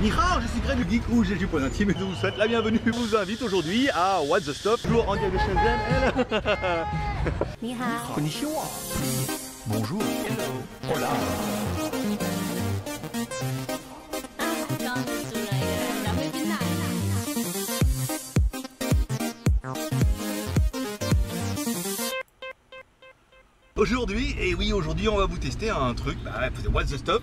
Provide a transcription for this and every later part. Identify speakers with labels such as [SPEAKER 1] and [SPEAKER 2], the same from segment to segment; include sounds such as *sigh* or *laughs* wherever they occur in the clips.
[SPEAKER 1] Nihao, je suis Greg du Geek ou j'ai du point intime et je vous souhaite la bienvenue. Je vous invite aujourd'hui à What's the Stop. toujours en de Shenzhen. Konnichiwa. Bonjour.
[SPEAKER 2] Hello. Hola.
[SPEAKER 1] Aujourd'hui, et oui aujourd'hui on va vous tester un truc, bah, What's the Stop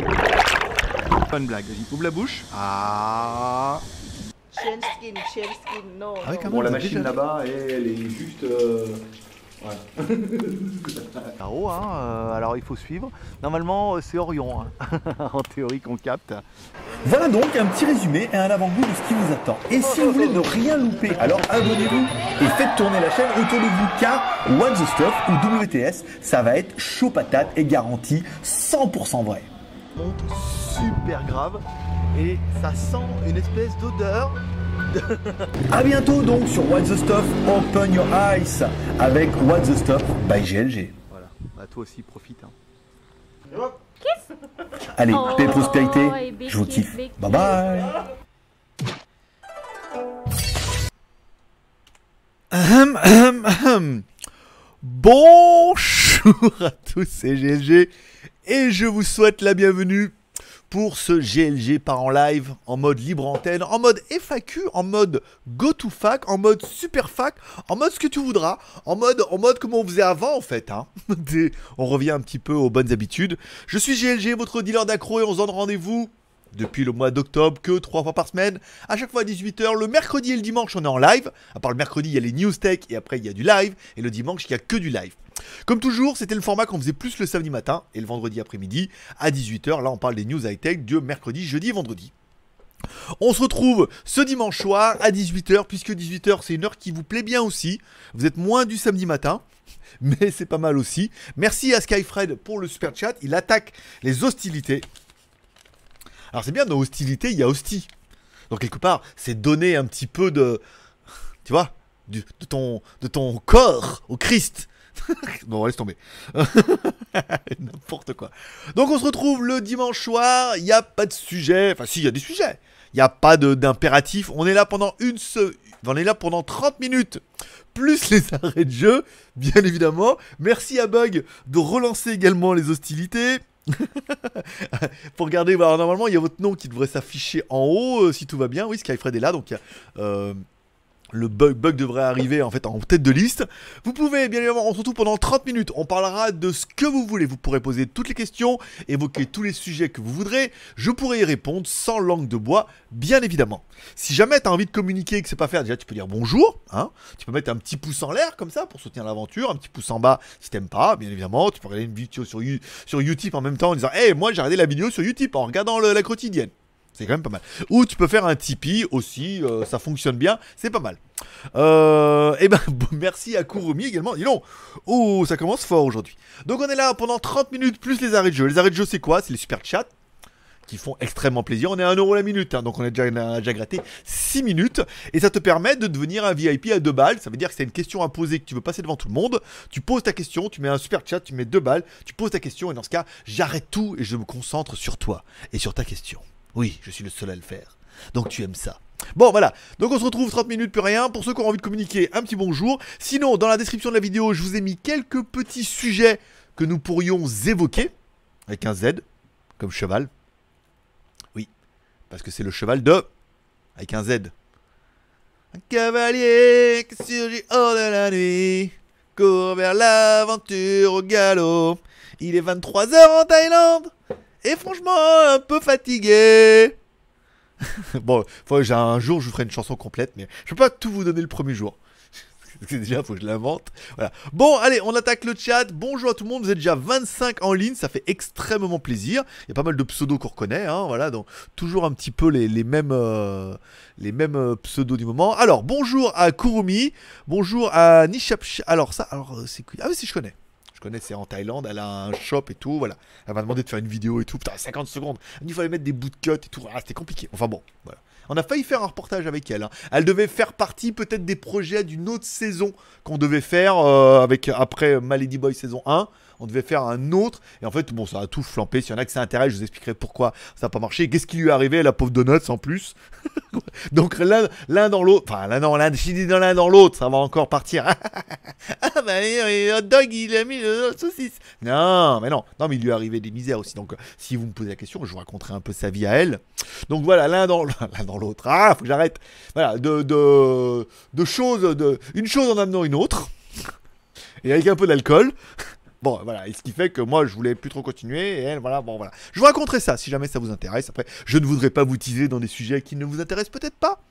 [SPEAKER 1] Bonne blague, vas-y, ouvre la bouche. Ah.
[SPEAKER 3] Skin, chain skin, non.
[SPEAKER 1] Ah quand.
[SPEAKER 4] Bon la machine
[SPEAKER 1] déjà-
[SPEAKER 4] là-bas elle est juste... euh, *laughs*
[SPEAKER 1] haut, hein, euh, alors il faut suivre. Normalement, euh, c'est Orion, hein, *laughs* en théorie qu'on capte.
[SPEAKER 4] Voilà donc un petit résumé et un avant-goût de ce qui vous attend. Et si vous voulez ne rien louper, alors abonnez-vous et faites tourner la chaîne autour de vous car What the Stuff ou WTS, ça va être chaud patate et garanti 100% vrai.
[SPEAKER 1] Monte super grave et ça sent une espèce d'odeur.
[SPEAKER 4] A *laughs* bientôt donc sur What the Stuff Open Your Eyes avec What the Stuff by GLG.
[SPEAKER 1] Voilà, bah, toi aussi profite. Hein.
[SPEAKER 4] Allez,
[SPEAKER 2] Oh,
[SPEAKER 4] paix et prospérité,
[SPEAKER 2] big
[SPEAKER 4] je vous kiffe.
[SPEAKER 2] big
[SPEAKER 4] Bye bye
[SPEAKER 1] Ahem, ahem, ahem. Bonjour à tous, c'est GLG et je vous souhaite la bienvenue pour ce GLG par en live, en mode libre antenne, en mode FAQ, en mode go to fac, en mode super fac, en mode ce que tu voudras, en mode, en mode comme on faisait avant en fait. Hein. *laughs* On revient un petit peu aux bonnes habitudes. Je suis GLG, votre dealer d'accro et on se donne rendez-vous depuis le mois d'octobre que trois fois par semaine, à chaque fois à 18h. Le mercredi et le dimanche, on est en live. À part le mercredi, il y a les news tech et après il y a du live. Et le dimanche, il n'y a que du live. Comme toujours, c'était le format qu'on faisait plus le samedi matin et le vendredi après-midi à 18h. Là, on parle des news high-tech de mercredi, jeudi vendredi. On se retrouve ce dimanche soir à 18h, puisque 18h c'est une heure qui vous plaît bien aussi. Vous êtes moins du samedi matin, *laughs* mais c'est pas mal aussi. Merci à Skyfred pour le super chat. Il attaque les hostilités. Alors c'est bien, dans hostilité, il y a hostie. Donc quelque part, c'est donner un petit peu de... Tu vois du- de ton corps au Christ. *laughs* bon, laisse tomber. *laughs* N'importe quoi. Donc on se retrouve le dimanche soir, il n'y a pas de sujet. Enfin si, il y a des sujets. Il n'y a pas d'impératif. On est là pendant une. On est là pendant 30 minutes. Plus les *laughs* arrêts de jeu, bien évidemment. Merci à Bug de relancer également les hostilités. Pour regarder, voilà, normalement il y a votre nom qui devrait s'afficher en haut euh, si tout va bien. Oui, Skyfred est là, donc euh, le bug, bug devrait arriver en fait en tête de liste. Vous pouvez bien évidemment, on se retrouve pendant 30 minutes. On parlera de ce que vous voulez. Vous pourrez poser toutes les questions, évoquer tous les sujets que vous voudrez. Je pourrai y répondre sans langue de bois, bien évidemment. Si jamais tu as envie de communiquer et que c'est pas faire, déjà tu peux dire bonjour. Hein tu peux mettre un petit pouce en l'air comme ça pour soutenir l'aventure, un petit pouce en bas si t'aimes pas, bien évidemment. Tu peux regarder une vidéo sur, You- sur Utip en même temps en disant Hey, moi j'ai regardé la vidéo sur Utip en regardant la quotidienne. C'est quand même pas mal. Ou tu peux faire un Tipeee aussi, euh, ça fonctionne bien, c'est pas mal. Euh, et ben, *laughs* bon, merci à Kurumi également. Dis donc, oh, ça commence fort aujourd'hui. Donc on est là pendant 30 minutes plus les arrêts de jeu. Les arrêts de jeu, c'est quoi? C'est les super chats qui font extrêmement plaisir. On est à 1€ la minute, hein, donc on a déjà, on a déjà gratté 6 minutes. Et ça te permet de devenir un VIP à 2 balles. Ça veut dire que c'est une question à poser que tu veux passer devant tout le monde. Tu poses ta question, tu mets un super chat, tu mets 2 balles, tu poses ta question, et dans ce cas, j'arrête tout et je me concentre sur toi et sur ta question. Oui, je suis le seul à le faire. Donc tu aimes ça. Bon voilà, donc on se retrouve 30 minutes plus rien. Pour ceux qui ont envie de communiquer, un petit bonjour. Sinon, dans la description de la vidéo, je vous ai mis quelques petits sujets que nous pourrions évoquer. Avec un Z, comme cheval. Oui, parce que c'est le cheval de... Avec un Z. Un cavalier qui surgit hors de la nuit, court vers l'aventure au galop. Il est 23h en Thaïlande, et franchement un peu fatigué. *laughs* bon, faut, un jour je vous ferai une chanson complète, mais je peux pas tout vous donner le premier jour. *laughs* Déjà, faut que je l'invente. Voilà. Bon, allez, on attaque le chat. Bonjour à tout le monde. Vous êtes déjà 25 en ligne. Ça fait extrêmement plaisir. Il y a pas mal de pseudos qu'on reconnaît. Hein, voilà, donc toujours un petit peu les, mêmes, euh, les mêmes euh, pseudos du moment. Alors, bonjour à Kurumi. Bonjour à Nishapch. Alors, ça, alors, euh, c'est Ah oui, si, je connais. Connais, c'est en Thaïlande. Elle a un shop et tout. Voilà. Elle m'a demandé de faire une vidéo et tout. Putain, 50 secondes. Il fallait mettre des bouts de cut et tout. Ah, c'était compliqué. Enfin bon, voilà. On a failli faire un reportage avec elle. hein. Elle devait faire partie peut-être des projets d'une autre saison qu'on devait faire euh, avec après Malady Boy saison 1. On devait faire un autre. Et en fait, bon, ça a tout flampé. S'il y en a que ça intéresse, je vous expliquerai pourquoi ça n'a pas marché. Qu'est-ce qui lui est arrivé, la pauvre Donuts en plus *laughs* Donc l'un dans l'autre. Enfin, l'un dans l'un, dit dans l'un dans l'autre, ça va encore partir. *laughs* ah bah, hot dog, il a mis le saucisse. Non, mais non. Non, mais il lui est arrivé des misères aussi. Donc, euh, si vous me posez la question, je vous raconterai un peu sa vie à elle. Donc voilà, l'un dans l'un *laughs* dans l'autre. Ah, faut que j'arrête. Voilà, de, de, choses, une chose en amenant une autre. Et avec un peu d'alcool. Bon, voilà, et ce qui fait que moi, je voulais plus trop continuer, et elle, voilà, bon, voilà. Je vous raconterai ça, si jamais ça vous intéresse. Après, je ne voudrais pas vous teaser dans des sujets qui ne vous intéressent peut-être pas.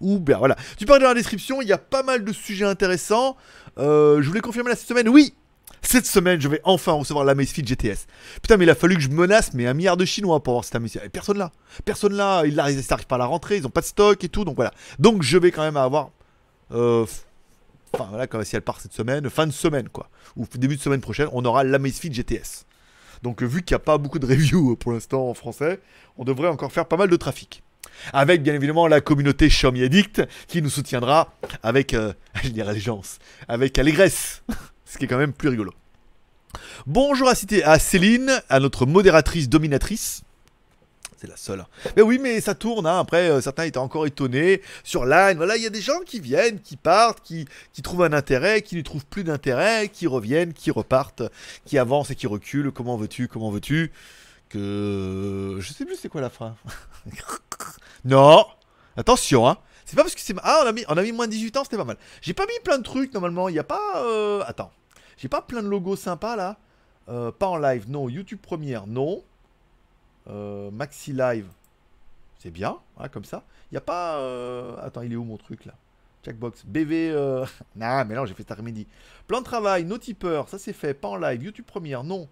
[SPEAKER 1] Ou bien, voilà. Tu parles dans la description, il y a pas mal de sujets intéressants. Euh, je voulais confirmer là cette semaine, oui cette semaine, je vais enfin recevoir l'Amazfit GTS. Putain, mais il a fallu que je menace mais un milliard de Chinois pour avoir cette Amazfit. Personne là. Personne là. Ils n'arrivent pas à la rentrée. Ils ont pas de stock et tout. Donc voilà. Donc je vais quand même avoir. euh, Enfin voilà, quand si elle part cette semaine, fin de semaine quoi. Ou début de semaine prochaine, on aura l'Amazfit GTS. Donc euh, vu qu'il n'y a pas beaucoup de reviews euh, pour l'instant en français, on devrait encore faire pas mal de trafic. Avec bien évidemment la communauté Xiaomi Addict qui nous soutiendra avec, euh, *laughs* je avec allégresse, *laughs* ce qui est quand même plus rigolo. Bonjour à, citer à Céline, à notre modératrice dominatrice. C'est la seule. Mais oui, mais ça tourne. hein. Après, euh, certains étaient encore étonnés. Sur Line, voilà, il y a des gens qui viennent, qui partent, qui, qui trouvent un intérêt, qui ne trouvent plus d'intérêt, qui reviennent, qui repartent, qui avancent et qui reculent. Comment veux-tu Comment veux-tu Que. Je sais plus c'est quoi la phrase. *laughs* non Attention, hein C'est pas parce que c'est. Ah, on a, mis, on a mis moins de 18 ans, c'était pas mal. J'ai pas mis plein de trucs normalement. Il n'y a pas. euh, Attends. J'ai pas plein de logos sympas là. Euh, pas en live, non. YouTube première, non. Euh, Maxi Live, c'est bien, hein, comme ça. Il n'y a pas. euh, Attends, il est où mon truc là? Checkbox. BV. Euh... non, *laughs* mais non, j'ai fait cet après-midi. Plan de travail, no tipeur, ça c'est fait. Pas en live. YouTube première, non.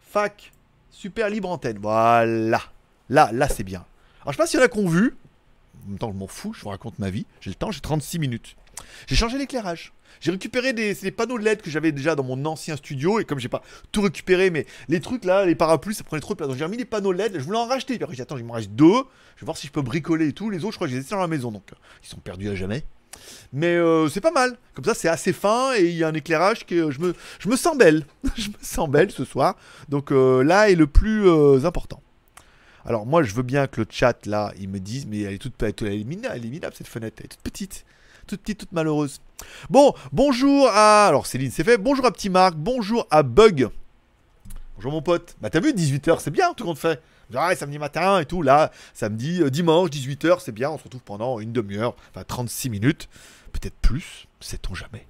[SPEAKER 1] Fac. Super libre antenne. Voilà. Là, là c'est bien. Alors je sais pas s'il y en a qui ont vu. En même temps, je m'en fous, je vous raconte ma vie. J'ai le temps, j'ai 36 minutes. J'ai changé l'éclairage. J'ai récupéré des, panneaux de LED que j'avais déjà dans mon ancien studio et comme j'ai pas tout récupéré, mais les trucs là, les parapluies, ça prenait trop de place. Donc j'ai remis les panneaux LED. Je voulais en racheter. Puis après, j'ai attends, il m'en reste deux. Je vais voir si je peux bricoler et tout. Les autres, je crois que je les ai dans la maison, donc euh, ils sont perdus à jamais. Mais euh, c'est pas mal. Comme ça, c'est assez fin et il y a un éclairage que je me, je me sens belle. *laughs* je me sens belle ce soir. Donc euh, là est le plus important. Alors moi, je veux bien que le chat là, ils me disent, mais elle est toute, elle elle est éliminable, cette fenêtre, elle est toute petite, toute petite, toute malheureuse. Bon, bonjour à, alors Céline, c'est fait. Bonjour à Petit Marc, bonjour à Bug. Bonjour mon pote. Bah t'as vu, 18h, c'est bien tout compte fait. Ouais, samedi matin et tout, là, samedi, euh, dimanche, 18h, c'est bien, on se retrouve pendant une demi-heure, enfin 36 minutes, peut-être plus, sait-on jamais.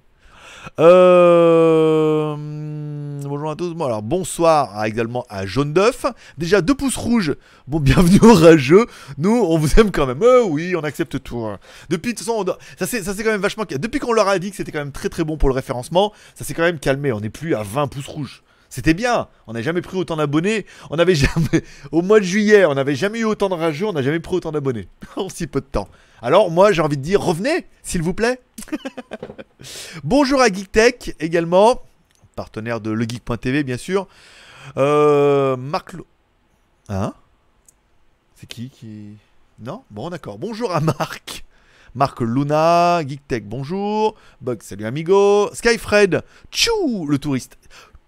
[SPEAKER 1] Euh... Bonjour à tous. Bonsoir à- également à Jaune d'œuf. Déjà deux pouces rouges. Bon, *laughs* bienvenue au rageux. Nous, on vous aime quand même. Euh, oui, on accepte tout. hein. Depuis, de ça c'est quand même vachement. Depuis qu'on leur a dit que c'était quand même très très bon pour le référencement, ça s'est quand même calmé. On n'est plus à 20 pouces rouges. C'était bien. On n'a jamais pris autant d'abonnés. On n'avait *laughs* jamais. Au mois de juillet, on n'avait jamais eu autant de rageux. On n'a jamais pris autant d'abonnés *laughs* en si peu de temps. Alors moi, j'ai envie de dire, revenez, s'il vous plaît. *laughs* Bonjour à GeekTech également, partenaire de legeek.tv bien sûr. Euh, Marc. Lo- Hein? C'est qui qui? Non? Bon, d'accord. Bonjour à Marc. Marc Luna, GeekTech, bonjour. Bug, salut amigo. Skyfred, tchou, le touriste.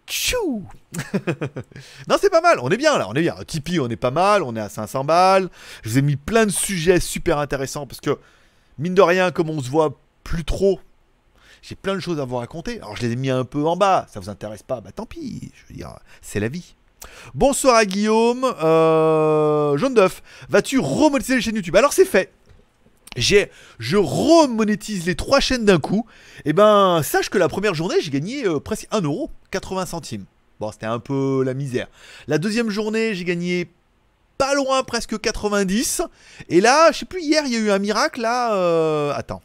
[SPEAKER 1] Tchou *laughs* Non, c'est pas mal, on est bien là, on est bien. Tipeee, on est pas mal, on est à 500 balles. Je vous ai mis plein de sujets super intéressants parce que, mine de rien, comme on se voit plus trop, j'ai plein de choses à vous raconter. Alors, je les ai mis un peu en bas, ça vous intéresse pas, bah tant pis, je veux dire, c'est la vie. Bonsoir à Guillaume, euh, Jaune d'œuf, vas-tu remonétiser les chaînes YouTube? Alors, c'est fait. J'ai, je remonétise les trois chaînes d'un coup. Et ben, sache que la première journée, j'ai gagné euh, presque 1 euro 80 centimes. Bon, c'était un peu la misère. La deuxième journée, j'ai gagné pas loin, presque 90. Et là, je sais plus, hier, il y a eu un miracle, là. euh, Attends.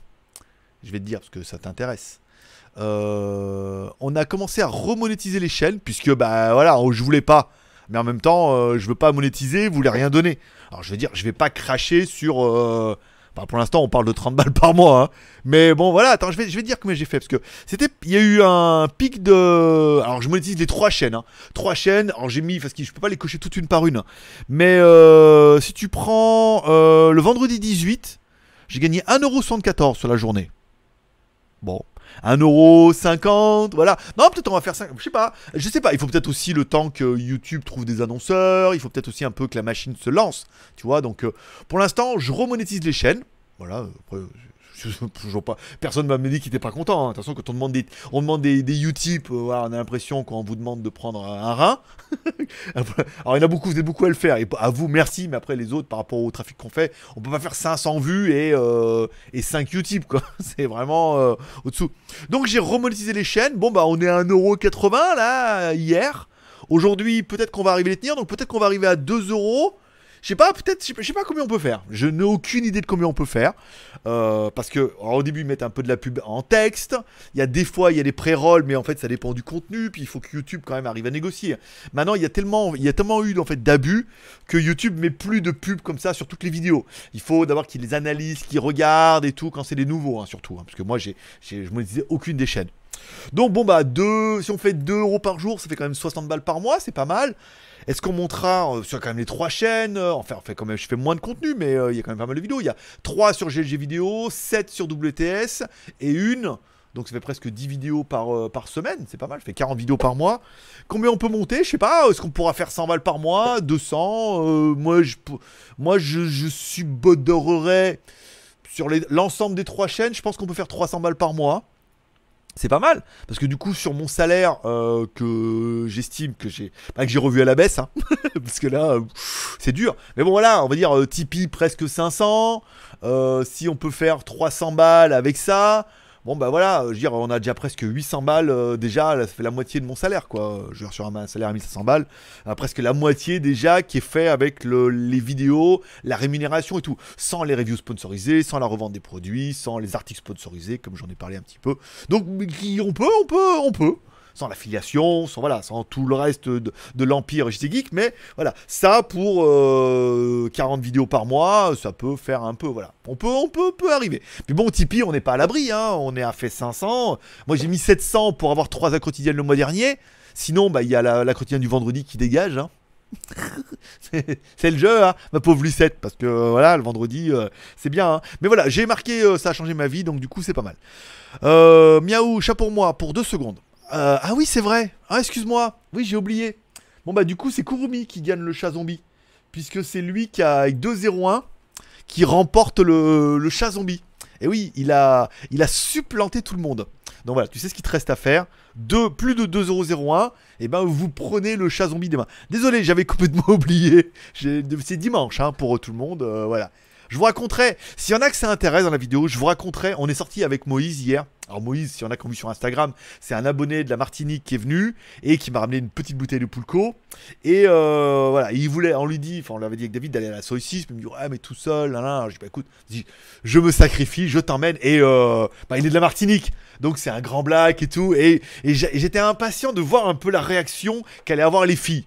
[SPEAKER 1] Je vais te dire, parce que ça t'intéresse. euh, on a commencé à remonétiser les chaînes, puisque bah voilà, je voulais pas. Mais en même temps, euh, je veux pas monétiser, vous voulez rien donner. Alors je veux dire, je vais pas cracher sur. Enfin, pour l'instant, on parle de 30 balles par mois. hein. Mais bon, voilà, attends, je vais, je vais dire combien j'ai fait. Parce que c'était. Il y a eu un pic de. Alors je monétise les trois chaînes. hein. Trois chaînes. Alors j'ai mis. Parce que je peux pas les cocher toutes une par une. hein. Mais euh, si tu prends euh, le vendredi 18, j'ai gagné 1,74€ sur la journée. Bon. 1,50€, voilà. Non, peut-être on va faire 5, je sais pas. Je sais pas, il faut peut-être aussi le temps que YouTube trouve des annonceurs, il faut peut-être aussi un peu que la machine se lance, tu vois. Donc euh, pour l'instant, je remonétise les chaînes. Voilà, *laughs* toujours pas. Personne m'a dit qu'il était pas content. hein. Attention, quand on demande des, on demande des, des Utip, euh, on a l'impression qu'on vous demande de prendre un rein. *laughs* Alors il y en a beaucoup, vous êtes beaucoup à le faire. Et à vous, merci. Mais après les autres, par rapport au trafic qu'on fait, on peut pas faire 500 vues et, euh, et 5 Utip quoi. *laughs* C'est vraiment euh, au-dessous. Donc j'ai remonétisé les chaînes. Bon bah on est à 1,80€ là hier. Aujourd'hui peut-être qu'on va arriver à les tenir. Donc peut-être qu'on va arriver à 2 euros. Je sais pas, peut-être, je sais pas- combien on peut faire. Je n'ai aucune idée de combien on peut faire. Euh, parce que au début, ils mettent un peu de la pub en texte. Il y a des fois, il y a des pré-rolls, mais en fait, ça dépend du contenu. Puis il faut que YouTube quand même arrive à négocier. Maintenant, il y a tellement, il y a tellement eu en fait d'abus que YouTube met plus de pubs comme ça sur toutes les vidéos. Il faut d'abord qu'ils les analysent, qu'ils regardent et tout quand c'est des nouveaux, hein, surtout. hein, parce que moi, j'ai, je me disais aucune des chaînes. Donc bon bah deux, si on fait 2 euros par jour, ça fait quand même 60 balles par mois, c'est pas mal. Est-ce qu'on montera euh, sur quand même les trois chaînes euh, Enfin, fait quand même, je fais moins de contenu, mais euh, il y a quand même pas mal de vidéos. Il y a 3 sur GLG vidéo, 7 sur WTS et une. Donc ça fait presque 10 vidéos par, par semaine, c'est pas mal, ça fait 40 vidéos par mois. Combien on peut monter Je sais pas, est-ce qu'on pourra faire 100 balles par mois 200 Euh, Moi, je, moi je, subodorerais sur l'ensemble des trois chaînes, je pense qu'on peut faire 300 balles par mois. C'est pas mal, parce que du coup sur mon salaire euh, que j'estime que j'ai que j'ai revu à la baisse, hein, *laughs* parce que là euh, c'est dur. Mais bon voilà, on va dire euh, Tipeee presque 500. euh, si on peut faire 300 balles avec ça, bon bah voilà, je veux dire on a déjà presque 800 balles euh, déjà, là, ça fait la moitié de mon salaire quoi. Je veux dire sur un salaire à 1500 balles, euh, presque la moitié déjà qui est fait avec le- les vidéos, la rémunération et tout, sans les reviews sponsorisées, sans la revente des produits, sans les articles sponsorisés comme j'en ai parlé un petit peu. Donc on peut, on peut, on peut. Sans l'affiliation, sans sans tout le reste de, l'empire JT Geek, mais voilà, ça pour euh, 40 vidéos par mois, ça peut faire un peu, voilà, on peut, on peut, peut arriver. Mais bon, Tipeee, on n'est pas à l'abri, hein, on est à fait 500. Moi, j'ai mis 700 pour avoir 3 à quotidiennes le mois dernier. Sinon, bah, il y a la, du vendredi qui dégage. hein. *laughs* c'est le jeu, hein, ma pauvre Lucette, parce que euh, voilà, le vendredi, euh, c'est bien. hein. Mais voilà, j'ai marqué, euh, ça a changé ma vie, donc du coup, c'est pas mal. Euh, miaou, chat pour moi, pour deux secondes. Euh, ah oui, c'est vrai. Ah, excuse-moi. Oui, j'ai oublié. Bon, bah, du coup, c'est Kurumi qui gagne le chat zombie. Puisque c'est lui qui a, avec 2-0-1, qui remporte le, chat zombie. Et oui, il a, il a supplanté tout le monde. Donc voilà, tu sais ce qu'il te reste à faire. Deux, plus de 2,001, et ben vous prenez le chat zombie des mains. Désolé, j'avais *laughs* complètement oublié. C'est dimanche hein, pour tout le monde. euh, voilà. Je vous raconterai, s'il y en a que ça intéresse dans la vidéo, je vous raconterai. On est sorti avec Moïse hier. Alors Moïse, s'il y en a qui ont vu sur Instagram, c'est un abonné de la Martinique qui est venu et qui m'a ramené une petite bouteille de Poulco. Et euh, voilà, il voulait, on lui dit, enfin on l'avait dit avec David d'aller à la Soy 6, mais il me dit ouais mais tout seul, là, là. Je dis bah écoute, je me sacrifie, je t'emmène et euh, bah, il est de la Martinique, donc c'est un grand black et tout. Et, j'étais impatient de voir un peu la réaction qu'allaient avoir les filles.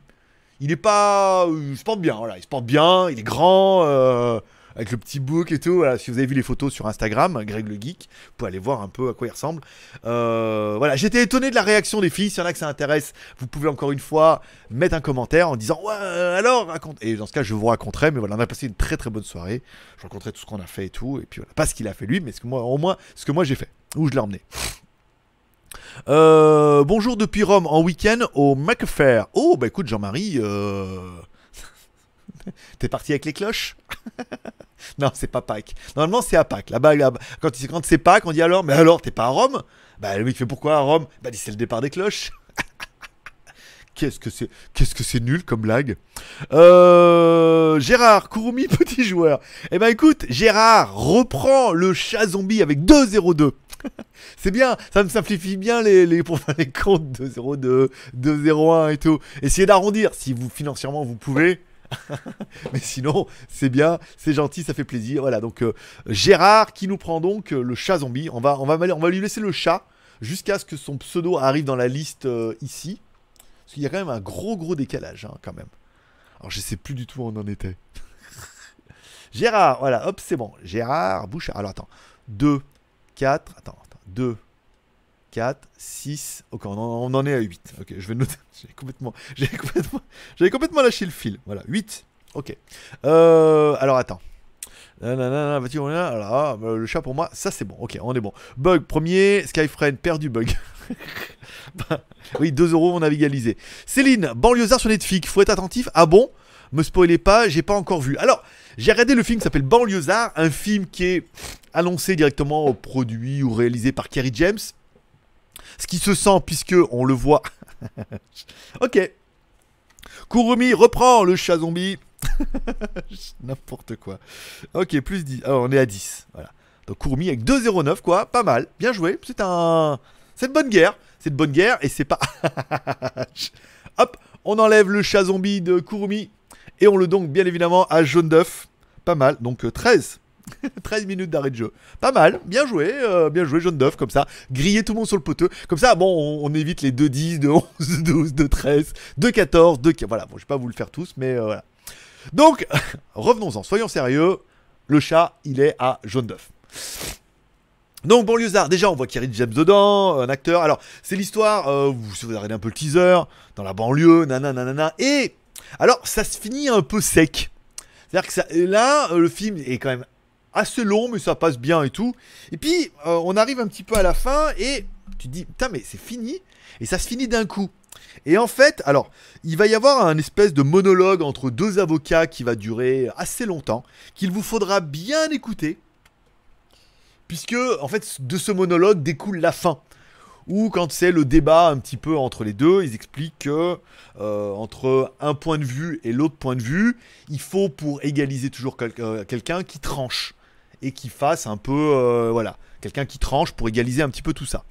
[SPEAKER 1] Il est pas, euh, il se porte bien, voilà, il se porte bien, il est grand. Avec le petit bouc et tout. Voilà, si vous avez vu les photos sur Instagram, Greg le Geek, vous pouvez aller voir un peu à quoi il ressemble. Euh, voilà, j'étais étonné de la réaction des filles. S'il y en a que ça intéresse, vous pouvez encore une fois mettre un commentaire en disant Ouais, alors, raconte. Et dans ce cas, je vous raconterai. Mais voilà, on a passé une très très bonne soirée. Je raconterai tout ce qu'on a fait et tout. Et puis voilà, pas ce qu'il a fait lui, mais ce que moi, au moins, ce que moi j'ai fait. Où je l'ai emmené. Euh, bonjour depuis Rome en week-end au Macfair. Oh, bah écoute, Jean-Marie, euh... t'es parti avec les cloches *laughs* Non, c'est pas Pâques. Normalement, c'est à Pâques. Là-bas, là quand, quand c'est Pâques, on dit alors, mais alors, t'es pas à Rome? Bah, le mec fait pourquoi à Rome? Bah, dit c'est le départ des cloches. *laughs* Qu'est-ce que c'est Qu'est-ce que c'est nul comme blague euh, Gérard, Kurumi, *laughs* petit joueur. Eh ben écoute, Gérard reprend le chat zombie avec 2-0-2. c'est bien, ça me simplifie bien les, les, pour les comptes 2-0-2, 2-0-1 et tout. Essayez d'arrondir si vous financièrement vous pouvez. *laughs* Mais sinon, c'est bien, c'est gentil, ça fait plaisir. Voilà, donc euh, Gérard qui nous prend donc euh, le chat zombie. On va, lui laisser le chat. jusqu'à ce que son pseudo arrive dans la liste euh, ici. Parce qu'il y a quand même un gros gros décalage, hein, quand même. Alors je sais plus du tout où on en était. *laughs* Gérard, voilà, hop, c'est bon. Gérard, Bouchard. Alors attends. 2, 4, attends, attends. 2, 4, 6. Ok, on en, est à 8. Ok, je vais noter. *laughs* J'ai complètement, complètement, j'avais complètement lâché le fil. Voilà, 8. Ok. Euh, alors attends. Nanana, vas-y, on est là. Ah, bah, le chat pour moi, ça c'est bon. Ok, on est bon. Bug premier, Skyfriend perdu bug. *laughs* Oui, 2 euros, on a égalisé. Céline, banlieusard sur Netflix, faut être attentif. Ah bon? Me spoilez pas, j'ai pas encore vu. Alors, j'ai regardé le film qui s'appelle Banlieusard, un film qui est annoncé directement au produit ou réalisé par Kerry James. Ce qui se sent puisque on le voit. *laughs* ok. Kurumi reprend le chat zombie. *laughs* N'importe quoi. Ok, plus 10. Alors, on est à 10. Voilà. Donc Kurumi avec 2,09 quoi. Pas mal. Bien joué. C'est un. C'est de bonne guerre. C'est de bonne guerre et c'est pas. *laughs* Hop, on enlève le chat zombie de Kurumi et on le donc bien évidemment à jaune d'œuf. Pas mal. Donc euh, 13. *laughs* 13 minutes d'arrêt de jeu. Pas mal, bien joué, euh, bien joué, jaune d'œuf, comme ça. Griller tout le monde sur le poteux. Comme ça, bon, on, évite les 2 10, de 11, de 12, de 13, de 14, de. Voilà, bon, je vais pas vous le faire tous, mais euh, voilà. Donc, *laughs* revenons-en, soyons sérieux. Le chat, il est à jaune d'œuf. Donc, banlieusard, déjà, on voit Kerry James dedans, un acteur. Alors, c'est l'histoire, euh, si vous regardez un peu le teaser, dans la banlieue, nanana, nanana. Et, alors, ça se finit un peu sec. C'est-à-dire que là, le film est quand même assez long, mais ça passe bien et tout. Et puis, euh, on arrive un petit peu à la fin et tu te dis, putain, mais c'est fini. Et ça se finit d'un coup. Et en fait, alors, il va y avoir un espèce de monologue entre deux avocats qui va durer assez longtemps, qu'il vous faudra bien écouter. Puisque, en fait, de ce monologue découle la fin. Ou quand c'est le débat un petit peu entre les deux, ils expliquent que euh, entre un point de vue et l'autre point de vue, il faut pour égaliser toujours euh, quelqu'un qui tranche et qui fasse un peu, euh, voilà, quelqu'un qui tranche pour égaliser un petit peu tout ça.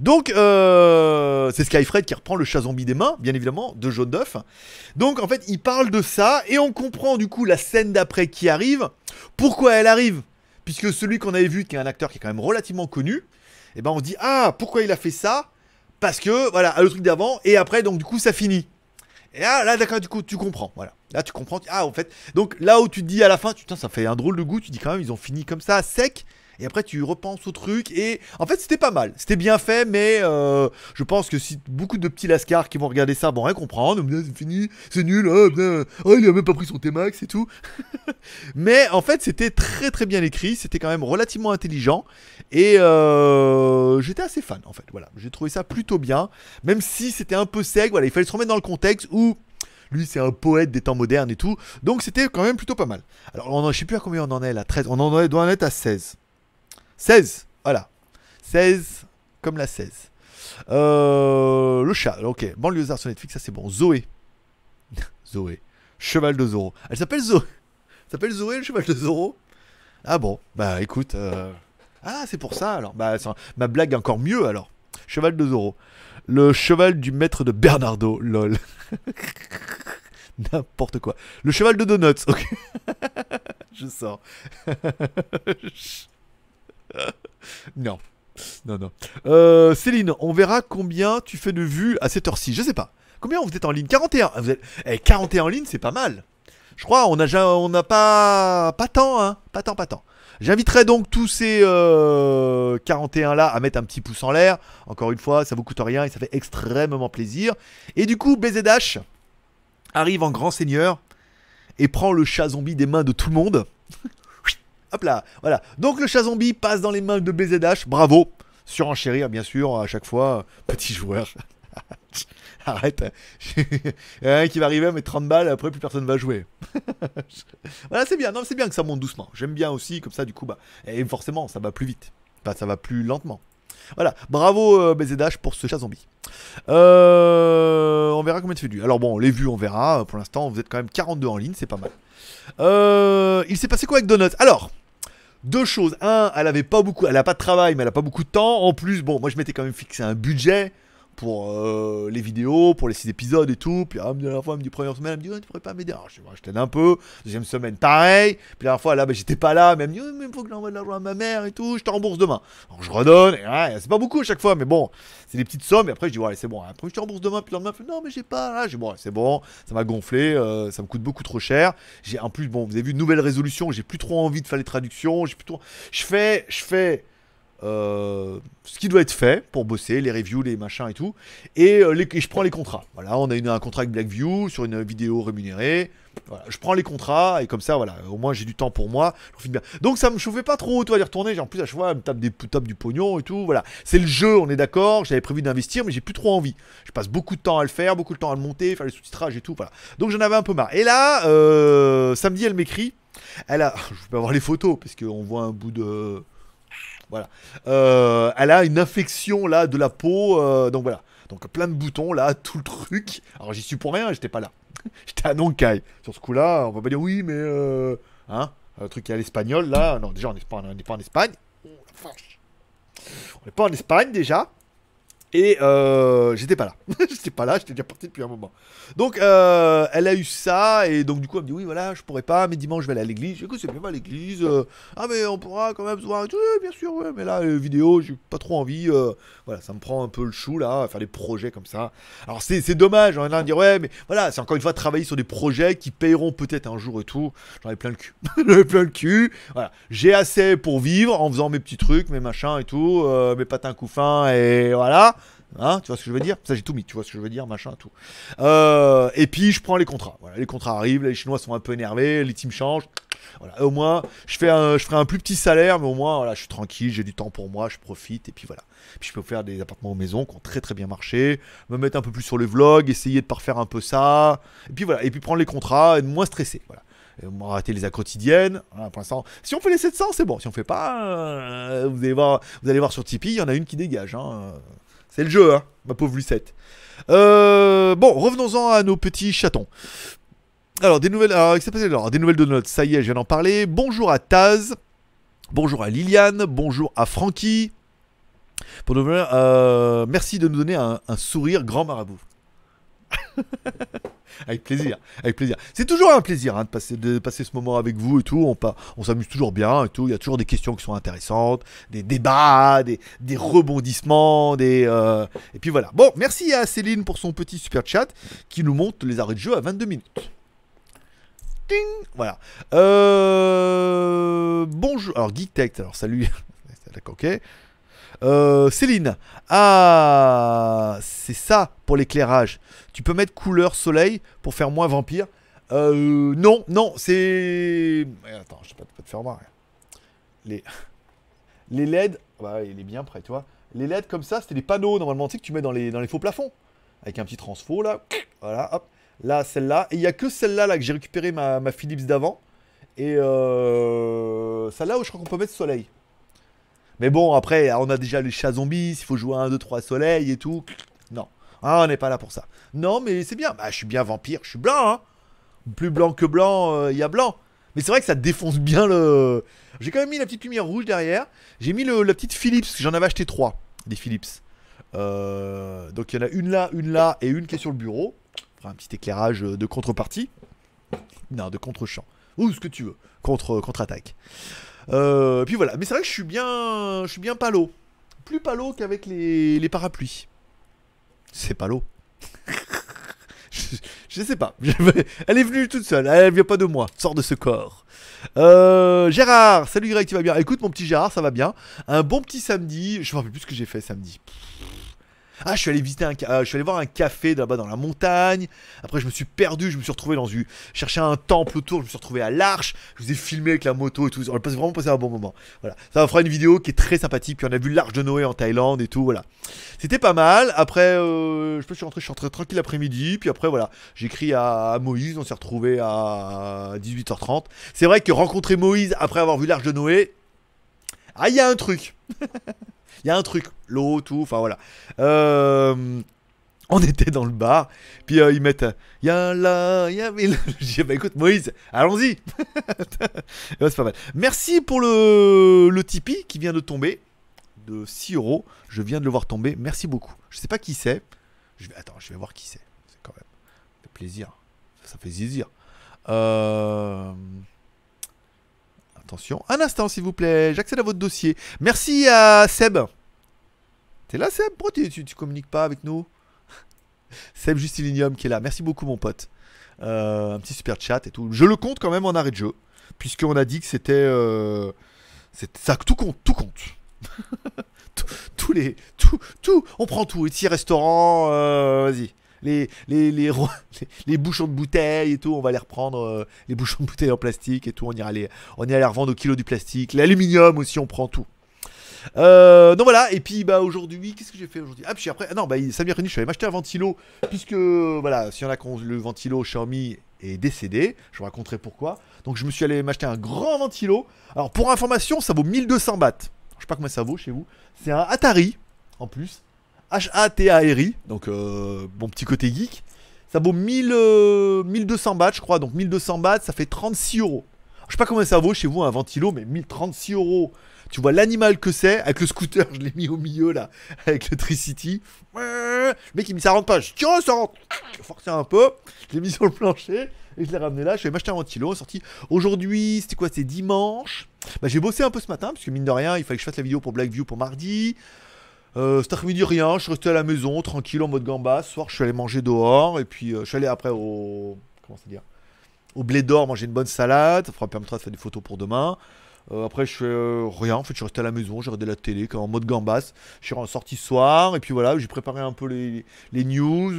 [SPEAKER 1] Donc, euh, c'est Skyfred qui reprend le chat zombie des mains, bien évidemment, de jaune d'œuf. Donc, en fait, il parle de ça et on comprend du coup la scène d'après qui arrive. Pourquoi elle arrive? Puisque celui qu'on avait vu, qui est un acteur qui est quand même relativement connu, et ben on se dit ah pourquoi il a fait ça? Parce que voilà le truc d'avant et après donc du coup ça finit. Et là, là d'accord du coup tu comprends voilà. Là tu comprends ah en fait donc là où tu te dis à la fin putain ça fait un drôle de goût tu dis quand même ils ont fini comme ça sec et après tu repenses au truc et en fait c'était pas mal c'était bien fait mais euh, je pense que si beaucoup de petits lascars qui vont regarder ça vont rien comprendre c'est fini c'est nul putain, oh, il a même pas pris son T-Max et tout *laughs* mais en fait c'était très très bien écrit c'était quand même relativement intelligent et euh, j'étais assez fan en fait. Voilà, j'ai trouvé ça plutôt bien, même si c'était un peu sec. Voilà, il fallait se remettre dans le contexte où lui c'est un poète des temps modernes et tout. Donc c'était quand même plutôt pas mal. Alors on en, je sais plus à combien on en est là, 13. On en doit en être à 16. 16, voilà. 16 comme la 16. Euh, le chat, ok. Banlieusard sur Netflix, ça c'est bon. Zoé. *laughs* Zoé. Cheval de Zoro. Elle s'appelle Zoé. Elle s'appelle Zoé, le cheval de Zoro Ah bon, bah écoute. euh, ah, c'est pour ça alors. Bah, ma blague encore mieux alors. Cheval de Zoro. Le cheval du maître de Bernardo, lol. *laughs* N'importe quoi. Le cheval de Donuts, ok. *laughs* Je sors. Non. Non, non. Euh, Céline, on verra combien tu fais de vues à cette heure-ci. Je sais pas. Combien vous êtes en ligne? 41. Vous êtes... eh, 41 en ligne, c'est pas mal. Je crois, on n'a pas, pas tant, hein. Pas tant, pas tant. J'inviterai donc tous ces euh, 41 là à mettre un petit pouce en l'air. Encore une fois, ça vous coûte rien et ça fait extrêmement plaisir. Et du coup, BZH arrive en grand seigneur et prend le chat zombie des mains de tout le monde. Hop là, voilà. Donc le chat zombie passe dans les mains de BZH. Bravo. Surenchérir, bien sûr, à chaque fois. *laughs* Petit joueur. *laughs* Arrête. *laughs* Il y a un qui va arriver à mettre 30 balles, après plus personne va jouer. voilà, c'est bien. Non, c'est bien que ça monte doucement. J'aime bien aussi, comme ça, du coup, bah, et forcément, ça va plus vite. Enfin, ça va plus lentement. Voilà, bravo euh, BZH pour ce chat zombie. Euh, on verra combien tu fais de vues. Alors bon, les vues, on verra. Pour l'instant, vous êtes quand même 42 en ligne, c'est pas mal. Euh, il s'est passé quoi avec Donuts? Alors, deux choses. Un, elle avait pas beaucoup, de travail, mais elle a pas beaucoup de temps. En plus, bon, moi je m'étais quand même fixé un budget pour euh, les vidéos, pour les 6 épisodes et tout. Puis ah, la dernière fois, elle me dit première semaine, elle me dit ouais, tu pourrais pas m'aider. Je, t'aide un peu. Deuxième semaine, pareil. Puis la dernière fois, là, bah, j'étais pas là, mais elle me dit il faut que j'envoie de l'argent à ma mère et tout. Je te rembourse demain. Alors je redonne. Et ouais, c'est pas beaucoup à chaque fois, mais bon, c'est des petites sommes. Et après, je dis ouais, c'est bon. Après, je te rembourse demain. Puis le lendemain, non, mais j'ai pas. Là, je c'est bon. Ça m'a gonflé. euh, ça me coûte beaucoup trop cher. J'ai en plus, bon, vous avez vu, nouvelle résolution. J'ai plus trop envie de faire les traductions. J'ai plus trop. Je fais, je fais. Euh, ce qui doit être fait pour bosser, les reviews, les machins et tout, et, euh, et je prends les contrats. Voilà, on a une- un contrat avec Blackview sur une vidéo rémunérée. Voilà, je prends les contrats et comme ça, voilà, au moins j'ai du temps pour moi. Donc ça me chauffait pas trop, toi, d'y retourner. En plus, à chaque fois, elle me tape, des, tape du pognon et tout. Voilà, c'est le jeu, on est d'accord. J'avais prévu d'investir, mais j'ai plus trop envie. Je passe beaucoup de temps à le faire, beaucoup de temps à le monter, faire les sous-titrages et tout. Voilà. Donc j'en avais un peu marre. Et là, euh, samedi, elle m'écrit. Elle a, *laughs* je peux avoir les photos parce qu'on voit un bout de, voilà. Euh, elle a une infection là de la peau, euh, donc voilà. Donc plein de boutons là, tout le truc. Alors j'y suis pour rien, j'étais pas là. *laughs* j'étais à Nonkai. Sur ce coup-là, on va pas dire oui, mais euh, hein, un truc à l'espagnol là. Non, déjà on n'est pas, on n'est pas en Espagne. Oh, la vache. On n'est pas en Espagne déjà. Et euh, j'étais pas là. *laughs* j'étais pas là, j'étais déjà parti depuis un moment. Donc euh, elle a eu ça et donc du coup elle me dit oui voilà je pourrais pas mais dimanche je vais aller à l'église. Dis écoute c'est bien pas l'église. euh, ah mais on pourra quand même se voir. Oui, bien sûr mais là les vidéos j'ai pas trop envie. voilà ça me prend un peu le chou là faire des projets comme ça. Alors c'est dommage on est là à dire ouais mais voilà c'est encore une fois travailler sur des projets qui paieront peut-être un jour et tout. J'en ai plein le cul. *laughs* J'en ai plein le cul. Voilà j'ai assez pour vivre en faisant mes petits trucs mes machins et tout mes patins couffins et voilà. Hein, tu vois ce que je veux dire? Ça j'ai tout mis, tu vois ce que je veux dire, machin, tout. Euh, et puis je prends les contrats. Les contrats arrivent, les Chinois sont un peu énervés, les teams changent. Au moins je fais je ferai un plus petit salaire, mais au moins voilà, je suis tranquille, j'ai du temps pour moi, je profite et puis voilà. Puis je peux faire des appartements aux maisons qui ont très très bien marché, me mettre un peu plus sur le vlog, essayer de parfaire un peu ça. Et puis voilà, et puis prendre les contrats, être moins stressé. Voilà. Et on va rater les A quotidiennes. Voilà, l'instant, si on fait les 700, c'est bon. Si on fait pas, euh, vous allez voir, vous allez voir sur Tipeee, il y en a une qui dégage. hein. C'est le jeu, hein, ma pauvre Lucette. Euh, bon, revenons-en à nos petits chatons. Alors, des nouvelles, de notes, ça y est, je viens d'en parler. Bonjour à Taz. Bonjour à Liliane. Bonjour à Francky. Pour euh, merci de nous donner un sourire grand marabout. *laughs* avec plaisir, avec plaisir. C'est toujours un plaisir hein, de, passer, ce moment avec vous et tout. On, s'amuse toujours bien et tout. Il y a toujours des questions qui sont intéressantes, des débats, des, rebondissements, des euh, et puis voilà. Bon, merci à Céline pour son petit super chat qui nous montre les arrêts de jeu à 22 minutes. Ding Voilà. Euh, bonjour. Alors Geek Tech. Alors salut. *laughs* Ok. Euh, Céline. Ah, c'est ça pour l'éclairage. Tu peux mettre couleur soleil pour faire moins vampire. Euh, non, non, c'est. Attends, je vais pas, te faire voir. Les, *laughs* les LED. Bah, il est bien prêt, tu vois. Les LED comme ça, c'était des panneaux normalement, tu sais, que tu mets dans les, dans les faux plafonds. Avec un petit transfo là. *clears throat* Voilà, hop. Là, celle-là. Et il n'y a que celle-là là, que j'ai récupéré ma, ma Philips d'avant. Et euh, celle-là où je crois qu'on peut mettre soleil. Mais bon, après, on a déjà les chats zombies, il faut jouer à 1, 2, 3 soleil et tout. Non. Ah, on n'est pas là pour ça. Non, mais c'est bien. Bah, je suis bien vampire, je suis blanc, hein. Plus blanc que blanc, il y a blanc. Mais c'est vrai que ça défonce bien le. J'ai quand même mis la petite lumière rouge derrière. J'ai mis le- la petite Philips, j'en avais acheté trois, des Philips. Euh, donc il y en a une là, une là et une qui est sur le bureau. Un petit éclairage de contrepartie. Non, de contre-champ. Ou ce que tu veux. Contre, contre-attaque. Euh, puis voilà. Mais c'est vrai que je suis bien, je suis bien palo. Plus palo qu'avec les, les parapluies. C'est palo. *laughs* je, je sais pas. Elle est venue toute seule. Elle vient pas de moi. Sors de ce corps. Euh, Gérard, salut Greg, tu vas bien? Écoute mon petit Gérard, ça va bien. Un bon petit samedi. Je me rappelle plus ce que j'ai fait samedi. Ah, je suis allé visiter un, euh, je suis allé voir un café là-bas dans la montagne. Après, je me suis perdu, je me suis retrouvé dans une, chercher un temple autour, je me suis retrouvé à l'arche. Je vous ai filmé avec la moto et tout. On a vraiment passé un bon moment. Voilà, ça fera une vidéo qui est très sympathique. Puis on a vu l'arche de Noé en Thaïlande et tout. Voilà, c'était pas mal. Après, euh, je peux- suis rentré, je suis rentré tranquille l'après-midi. Puis après, voilà, j'ai écrit à, à Moïse. On s'est retrouvé à 18h30. C'est vrai que rencontrer Moïse après avoir vu l'arche de Noé, ah, il y a un truc. *laughs* Il y a un truc, l'eau, tout, enfin voilà. Euh, on était dans le bar, puis euh, ils mettent Y'a là, y'a mais là. Je dis bah écoute Moïse, allons-y. *laughs* C'est pas mal. Merci pour le, le Tipeee qui vient de tomber. de 6 euros. Je viens de le voir tomber. Merci beaucoup. Je sais pas qui c'est. Je vais... Attends, je vais voir qui c'est. C'est quand même. Ça fait plaisir. Ça fait zizir. Euh... Attention. Un instant, s'il vous plaît. J'accède à votre dossier. Merci à Seb. T'es là, Seb? Pourquoi tu, tu, communiques pas avec nous? *laughs* Seb Justilinium qui est là. Merci beaucoup, mon pote. Euh, un petit super chat et tout. Je le compte quand même en arrêt de jeu. Puisqu'on a dit que c'était. euh, ça, tout compte, tout compte. *laughs* Tous les. Tout, tout, on prend tout. Les petits restaurants, euh, vas-y. Les, *laughs* les, les, bouchons de bouteilles et tout, on va les reprendre. euh, les bouchons de bouteilles en plastique et tout, on ira les, on ira les revendre au kilo du plastique. L'aluminium aussi, on prend tout. Euh, donc voilà, et puis bah aujourd'hui, qu'est-ce que j'ai fait aujourd'hui? Ah, puis après, ah non, bah Samir Reni, je suis allé m'acheter un ventilo, puisque voilà, s'il y en a qui le ventilo Xiaomi est décédé, je vous raconterai pourquoi. Donc je me suis allé m'acheter un grand ventilo. Alors pour information, ça vaut 1200 bahts. Je sais pas combien ça vaut chez vous. C'est un Atari, en plus. H-A-T-A-R-I, donc euh, bon petit côté geek. Ça vaut 1000, euh, 1200 bahts, je crois. Donc 1200 bahts, ça fait 36 euros. Je sais pas combien ça vaut chez vous un ventilo, mais 1036 euros. Tu vois l'animal que c'est, avec le scooter, *laughs* je l'ai mis au milieu là, avec le Tricity. Le mec il me dit ça rentre pas, je tiens ça rentre. Je forçais un peu, je l'ai mis sur le plancher et je l'ai ramené là. Je vais m'acheter un ventilo, sorti aujourd'hui, c'était quoi, c'est dimanche. Bah, j'ai bossé un peu ce matin, parce que mine de rien, il fallait que je fasse la vidéo pour Blackview pour mardi. Euh, cet après-midi, rien, je suis resté à la maison, tranquille, en mode gamba. Ce soir, je suis allé manger dehors, et puis euh, je suis allé après au. Comment Au blé d'or, manger une bonne salade. Ça fera permettra de faire des photos pour demain. Euh, après, je fais euh, rien. En fait, je suis resté à la maison, j'ai regardé la télé, en mode gambas. Je suis sorti ce soir, et puis voilà, j'ai préparé un peu les, les news,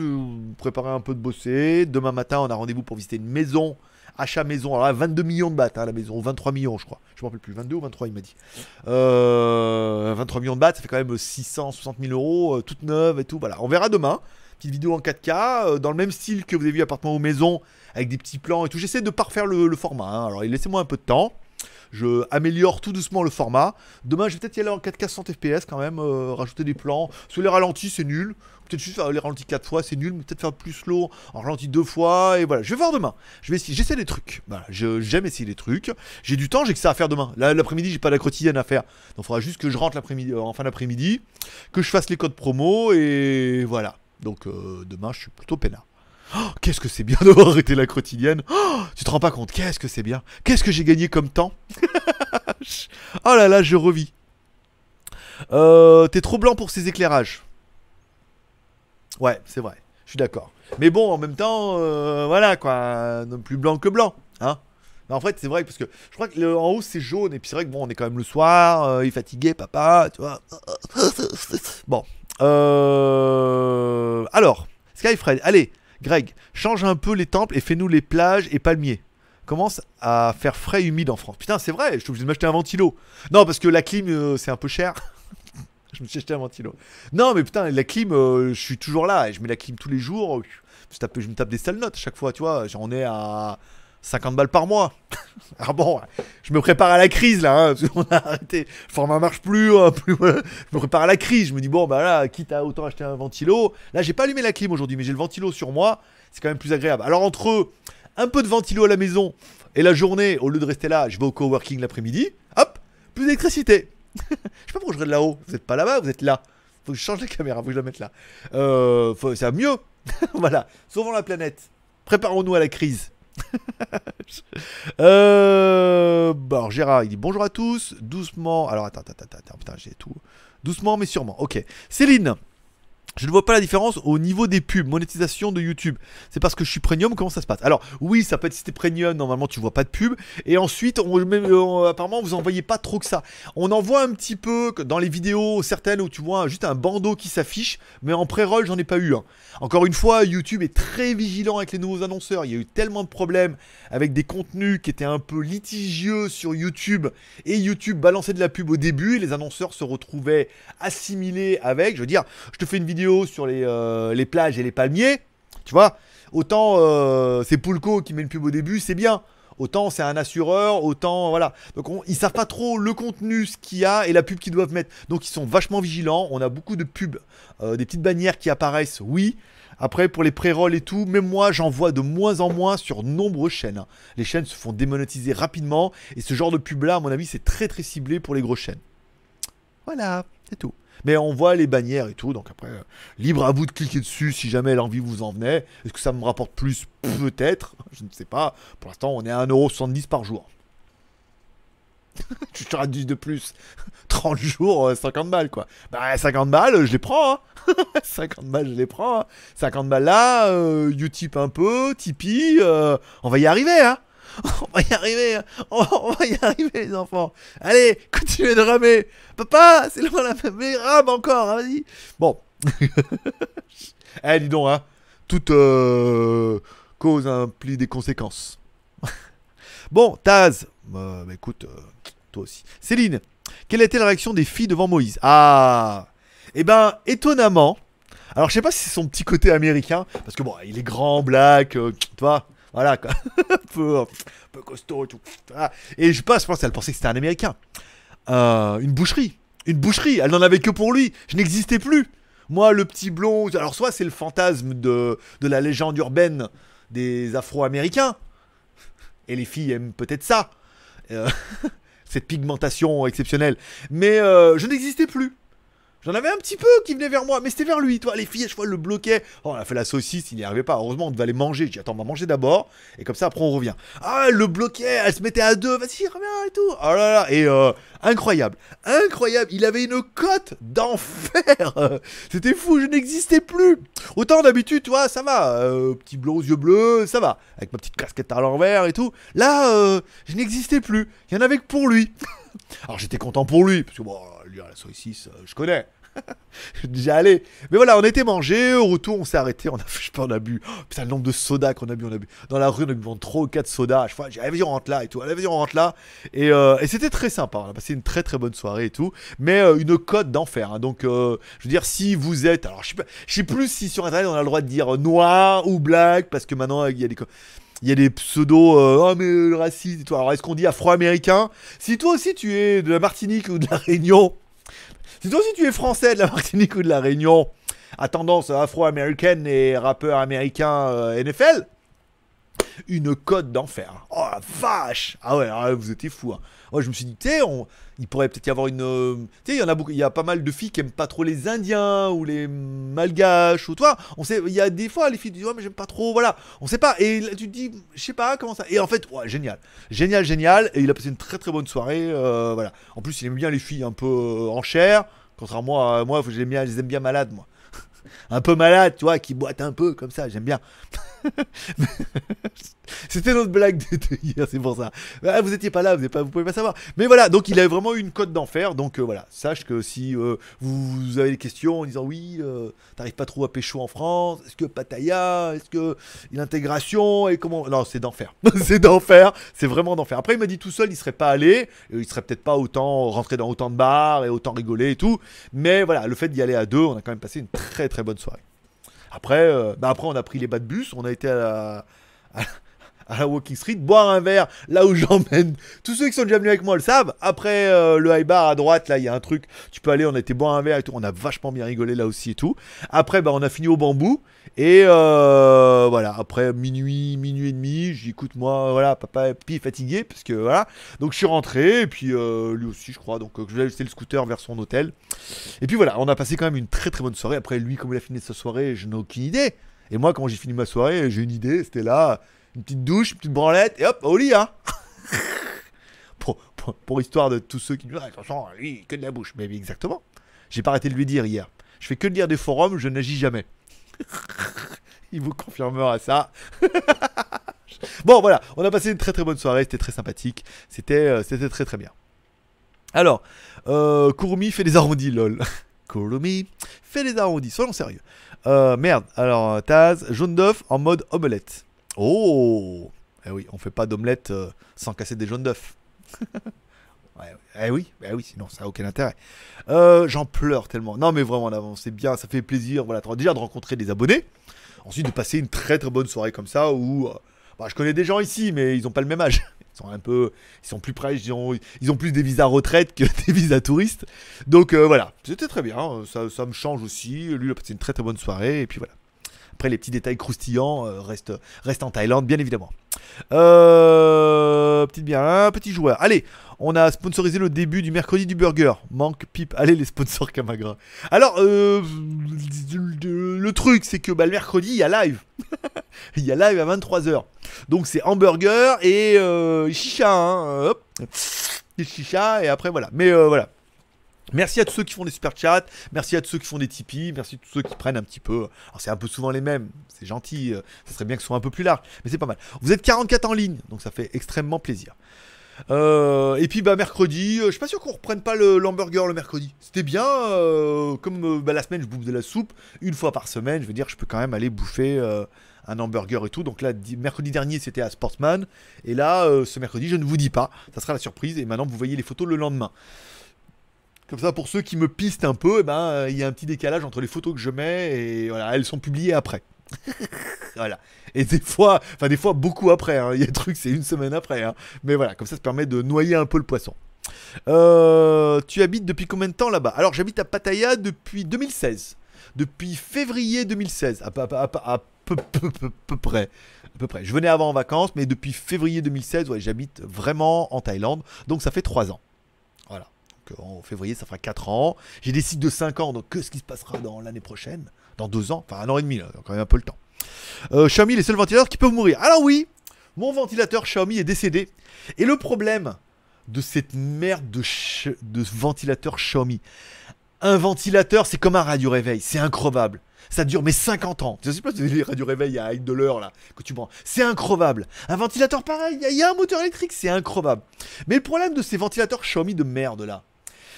[SPEAKER 1] préparé un peu de bosser. Demain matin, on a rendez-vous pour visiter une maison, achat maison. Alors là, 22 millions de bahts, hein, la maison, ou 23 millions, je crois. Je me rappelle plus, 22 ou 23, il m'a dit. Euh, 23 millions de bahts, ça fait quand même 660 000 euros, euh, toute neuve et tout. Voilà, on verra demain. Petite vidéo en 4K, euh, dans le même style que vous avez vu appartement ou maison, avec des petits plans et tout. J'essaie de parfaire le, le format. hein. Alors, laissez-moi un peu de temps. Je améliore tout doucement le format. Demain, je vais peut-être y aller en 4K 60 FPS quand même, euh, rajouter des plans. Sur les ralentis, c'est nul. Peut-être juste faire les ralentis 4 fois, c'est nul. Peut-être faire plus slow, en ralenti 2 fois. Et voilà, je vais voir demain. Je vais essayer, j'essaie des trucs. J'aime essayer des trucs. J'ai du temps, j'ai que ça à faire demain. L'après-midi, j'ai pas la quotidienne à faire. Donc, il faudra juste que je rentre l'après-midi, euh, en fin d'après-midi, que je fasse les codes promo et voilà. Donc, euh, demain, je suis plutôt peinard. Oh, qu'est-ce que c'est bien *laughs* d'avoir arrêté la quotidienne. Oh, tu te rends pas compte, qu'est-ce que c'est bien. Qu'est-ce que j'ai gagné comme temps. *laughs* oh là là, je revis. Euh, T'es trop blanc pour ces éclairages. Ouais, c'est vrai. Je suis d'accord. Mais bon, en même temps, euh, voilà quoi, plus blanc que blanc, hein. En fait, c'est vrai parce que je crois que le, en haut c'est jaune et puis c'est vrai que bon, on est quand même le soir, euh, il est fatigué, papa, tu vois. *laughs* Bon, euh, alors, Skyfred, allez, Greg, change un peu les temples et fais-nous les plages et palmiers. Commence à faire frais et humide en France. Putain, c'est vrai, je suis obligé de m'acheter un ventilo. Non, parce que la clim, euh, c'est un peu cher. *laughs* je me suis acheté un ventilo. Non, mais putain, la clim, euh, je suis toujours là et je mets la clim tous les jours. Je, me tape des sales notes à chaque fois, tu vois. J'en ai à 50 balles par mois. *laughs* ah bon, je me prépare à la crise là. Hein, parce qu'on a arrêté. Le format marche plus, hein, plus. Je me prépare à la crise. Je me dis, bon, bah là, quitte à autant acheter un ventilo. Là, j'ai pas allumé la clim aujourd'hui, mais j'ai le ventilo sur moi. C'est quand même plus agréable. Alors, entre un peu de ventilo à la maison et la journée, au lieu de rester là, je vais au coworking l'après-midi. Hop, plus d'électricité. *laughs* je sais pas pourquoi je regarde là-haut. Vous êtes pas là-bas, vous êtes là. Faut que je change la caméra, faut que je la mette là. Euh, faut- mieux. *laughs* voilà. Sauvons la planète. Préparons-nous à la crise. *laughs* euh, alors Gérard, il dit bonjour à tous. Doucement. Alors attends, attends, attends, attends, putain, j'ai tout. Doucement, mais sûrement. Ok. Céline. Je ne vois pas la différence au niveau des pubs, monétisation de YouTube. C'est parce que je suis premium, comment ça se passe? Alors, oui, ça peut être si t'es premium, normalement tu vois pas de pub. Et ensuite, euh, apparemment, vous en voyez pas trop que ça. On en voit un petit peu dans les vidéos, certaines où tu vois juste un bandeau qui s'affiche, mais en pré-roll, j'en ai pas eu. un. Encore une fois, YouTube est très vigilant avec les nouveaux annonceurs. Il y a eu tellement de problèmes avec des contenus qui étaient un peu litigieux sur YouTube. Et YouTube balançait de la pub au début. Et les annonceurs se retrouvaient assimilés avec. Je veux dire, je te fais une vidéo sur les, euh, les plages et les palmiers. Tu vois Autant euh, c'est Poulco qui met une pub au début, c'est bien. Autant c'est un assureur, autant voilà. Donc on- ils savent pas trop le contenu, ce qu'il y a et la pub qu'ils doivent mettre. Donc ils sont vachement vigilants. On a beaucoup de pubs, euh, des petites bannières qui apparaissent, oui. Après pour les pré-rolls et tout, même moi j'en vois de moins en moins sur nombreuses chaînes. Les chaînes se font démonétiser rapidement et ce genre de pub là, à mon avis, c'est très très ciblé pour les grosses chaînes. Voilà. C'est tout. Mais on voit les bannières et tout, donc après, euh, libre à vous de cliquer dessus si jamais l'envie vous en venait. Est-ce que ça me rapporte plus? Peut-être, *laughs* je ne sais pas. Pour l'instant, on est à 1,70€ par jour. *laughs* tu te réduis de plus. *laughs* 30 jours, euh, 50 balles quoi. Bah 50 balles, je les prends. Hein. 50 balles, je les prends. hein. 50 balles là, euh, Utip un peu, Tipeee, euh, on va y arriver hein. *laughs* On va y arriver, hein. *laughs* on, va y arriver les enfants. Allez, continuez de ramer. Papa, c'est loin la mais rame encore, hein, vas-y. Bon. *laughs* eh, dis donc, hein. Toute euh, cause implique des conséquences. bon, Taz, euh, bah, écoute, euh, toi aussi. Céline, quelle était la réaction des filles devant Moïse? Ah Eh ben, étonnamment. Alors, je sais pas si c'est son petit côté américain, parce que bon, il est grand, black, euh, tu vois, voilà, quoi. *laughs* un, peu, costaud et tout. Et je sais pas, je pense qu'elle pensait que c'était un américain. Euh, une boucherie. Une boucherie, elle n'en avait que pour lui. Je n'existais plus. Moi, le petit blond. Alors, soit c'est le fantasme de, de la légende urbaine des Afro-Américains. Et les filles aiment peut-être ça. Euh, *laughs* cette pigmentation exceptionnelle. Mais euh, je n'existais plus. J'en avais un petit peu qui venait vers moi, mais c'était vers lui. Toi, les filles, à chaque fois, le bloquaient. Oh, on a fait la saucisse, il n'y arrivait pas. Heureusement, on devait aller manger. J'ai dit, attends, on va manger d'abord. Et comme ça, après, on revient. Ah, elle le bloquait, elle se mettait à deux. Vas-y, reviens et tout. Oh là là. Et euh, incroyable. Incroyable. Il avait une cote d'enfer. *laughs* C'était fou, je n'existais plus. Autant d'habitude, tu vois, ça va. Euh, petit blond aux yeux bleus, ça va. Avec ma petite casquette à l'envers et tout. Là, euh, je n'existais plus. Il y en avait que pour lui. *laughs* Alors j'étais content pour lui, parce que bon, lui, à la saucisse, euh, je connais. *laughs* Je déjà allé. Mais voilà, on était mangé, au retour, on s'est arrêté, on a, *laughs* je sais pas, on a bu. Oh, putain, le nombre de sodas qu'on a bu, on a bu. Dans la rue, on a bu 3 ou 4 sodas. Je j'ai allez, vas-y, on rentre là et tout. Allez, vas-y, on rentre là. Et, euh, et c'était très sympa. On a passé une très très bonne soirée et tout. Mais euh, une cote d'enfer. hein. Donc, je veux dire, si vous êtes. Alors, je sais, sais plus si sur internet on a le droit de dire noir ou black, parce que maintenant, il y a des. Il y a des pseudos, euh, oh mais le racisme et tout. Alors est-ce qu'on dit afro-américain? Si toi aussi tu es de la Martinique ou de la Réunion, si toi aussi tu es français de la Martinique ou de la Réunion, à tendance afro-américaine et rappeur américain euh, NFL, une cote d'enfer. Oh la vache Ah ouais, là, vous étiez fous. Hein. Moi je me suis dit, tu on- il pourrait peut-être y avoir une... euh, Tu sais, il y en a beaucoup, il y a pas mal de filles qui aiment pas trop les Indiens ou les Malgaches ou toi. On sait, il y a des fois les filles disent, ouais mais j'aime pas trop, voilà. On sait pas. Et tu te dis, je sais pas comment ça. Et en fait, ouais, génial. Génial, génial. Et il a passé une très très bonne soirée. euh, voilà. En plus, il aime bien les filles un peu euh, en chair. Contrairement à moi, je les aime bien, je bien malades, moi. *laughs* un peu malade, tu vois, qui boite un peu comme ça, j'aime bien. *laughs* *laughs* C'était notre blague de, hier, c'est pour ça. Ah, vous étiez pas là, vous, vous pouvez pas savoir. Mais voilà, donc il avait vraiment une cote d'enfer. Donc euh, voilà, sache que si euh, vous avez des questions en disant oui, euh, t'arrives pas trop à pécho en France, est-ce que Pattaya, est-ce que l'intégration et comment. Non, c'est d'enfer. *laughs* c'est d'enfer, c'est vraiment d'enfer. Après, il m'a dit tout seul, il serait pas allé, euh, il serait peut-être pas autant rentré dans autant de bars et autant rigolé et tout. Mais voilà, le fait d'y aller à deux, on a quand même passé une très très bonne soirée. Après, euh, bah après on a pris les bas de bus, on a été à la, à la Walking Street boire un verre là où *laughs* j'emmène. Tous ceux qui sont déjà venus avec moi le savent. Après euh, le high bar à droite, là il y a un truc, tu peux aller, on a été boire un verre et tout, on a vachement bien rigolé là aussi et tout. Après, bah on a fini au bambou et euh, voilà. Après minuit, minuit et demi, j'ai dit écoute moi, voilà, papa est fatigué parce que voilà. Donc je suis rentré et puis euh, lui aussi je crois. Donc je vais ajuster le scooter vers son hôtel. Et puis voilà, on a passé quand même une très très bonne soirée. Après, lui, comme il a fini sa soirée, je n'ai aucune idée. Et moi, quand j'ai fini ma soirée, j'ai une idée. C'était là, une petite douche, une petite branlette, et hop, au lit, hein. *laughs* pour, pour, histoire de tous ceux qui disent, Ah, attention, lui, que de la bouche. Mais exactement. J'ai pas arrêté de lui dire hier. Je fais que de lire des forums, je n'agis jamais. *laughs* il vous confirmera ça. *laughs* bon, voilà, on a passé une très très bonne soirée, c'était très sympathique. C'était euh, très très bien. Alors, euh, Kurumi fait des arrondis, lol. Kurumi fait des arrondis, soyons sérieux. Euh, merde, alors Taz, jaune d'œuf en mode omelette. Oh Eh oui, on fait pas d'omelette euh, sans casser des jaunes d'œuf. *laughs* ouais, eh oui, eh oui, sinon ça a aucun intérêt. Euh, J'en pleure tellement. Non mais vraiment, c'est bien, ça fait plaisir. Voilà, déjà de rencontrer des abonnés. Ensuite de passer une très très bonne soirée comme ça où... euh, bah, je connais des gens ici, mais ils ont pas le même âge. *laughs* Ils sont un peu, ils sont plus près, ils ont, ils ont plus des visas retraite que *laughs* des visas touristes. Donc voilà, c'était très bien. Ça, ça me change aussi. Lui, il a passé une très très bonne soirée et puis voilà. Après, les petits détails croustillants euh, restent, en Thaïlande, bien évidemment. Euh, petite bien, petit joueur. Allez, on a sponsorisé le début du mercredi du burger. Manque pipe. Allez, les sponsors Camagra. Alors, euh, le truc, c'est que bah, le mercredi, il y a live. *laughs* il y a live à 23h. Donc, c'est hamburger et chicha. Hein. Et chicha, et après, voilà. Mais voilà. Merci à tous ceux qui font des super chats, merci à tous ceux qui font des Tipeee, merci à tous ceux qui prennent un petit peu. Alors c'est un peu souvent les mêmes, c'est gentil, euh, ça serait bien que ce soit un peu plus large, mais c'est pas mal. Vous êtes 44 en ligne, donc ça fait extrêmement plaisir. Euh, et puis bah mercredi, euh, je suis pas sûr qu'on reprenne pas l'hamburger le mercredi. C'était bien, comme bah, la semaine je bouffe de la soupe une fois par semaine, je veux dire je peux quand même aller bouffer un hamburger et tout. Donc là di- mercredi dernier c'était à Sportsman et là ce mercredi je ne vous dis pas, ça sera la surprise et maintenant vous voyez les photos le lendemain. Comme ça, pour ceux qui me pistent un peu, eh ben, il y a un petit décalage entre les photos que je mets et voilà, elles sont publiées après. *laughs* voilà. Et des fois, enfin des fois beaucoup après. hein. Il y a des trucs, c'est une semaine après. hein. Mais voilà, comme ça, ça permet de noyer un peu le poisson. Euh, tu habites depuis combien de temps là-bas? Alors, j'habite à Pattaya depuis 2016. Depuis février 2016, à, à peu- près. À peu près. Je venais avant en vacances, mais depuis février 2016, ouais, j'habite vraiment en Thaïlande. Donc, ça fait 3 ans. Voilà. En février, ça fera 4 ans. J'ai des cycles de 5 ans, donc qu'est-ce qui se passera dans l'année prochaine Dans 2 ans Enfin, un an et demi, quand même un peu le temps. Euh, Xiaomi, les seuls ventilateurs qui peuvent mourir. Alors oui, mon ventilateur Xiaomi est décédé. Et le problème de cette merde de, ventilateur Xiaomi, un ventilateur, c'est comme un radio-réveil, c'est increvable. Ça dure mais 50 ans. Je sais pas les radio-réveils à de l'heure là que tu prends. C'est increvable. Un ventilateur pareil, il y y, a un moteur électrique, c'est increvable. Mais le problème de ces ventilateurs Xiaomi de merde là,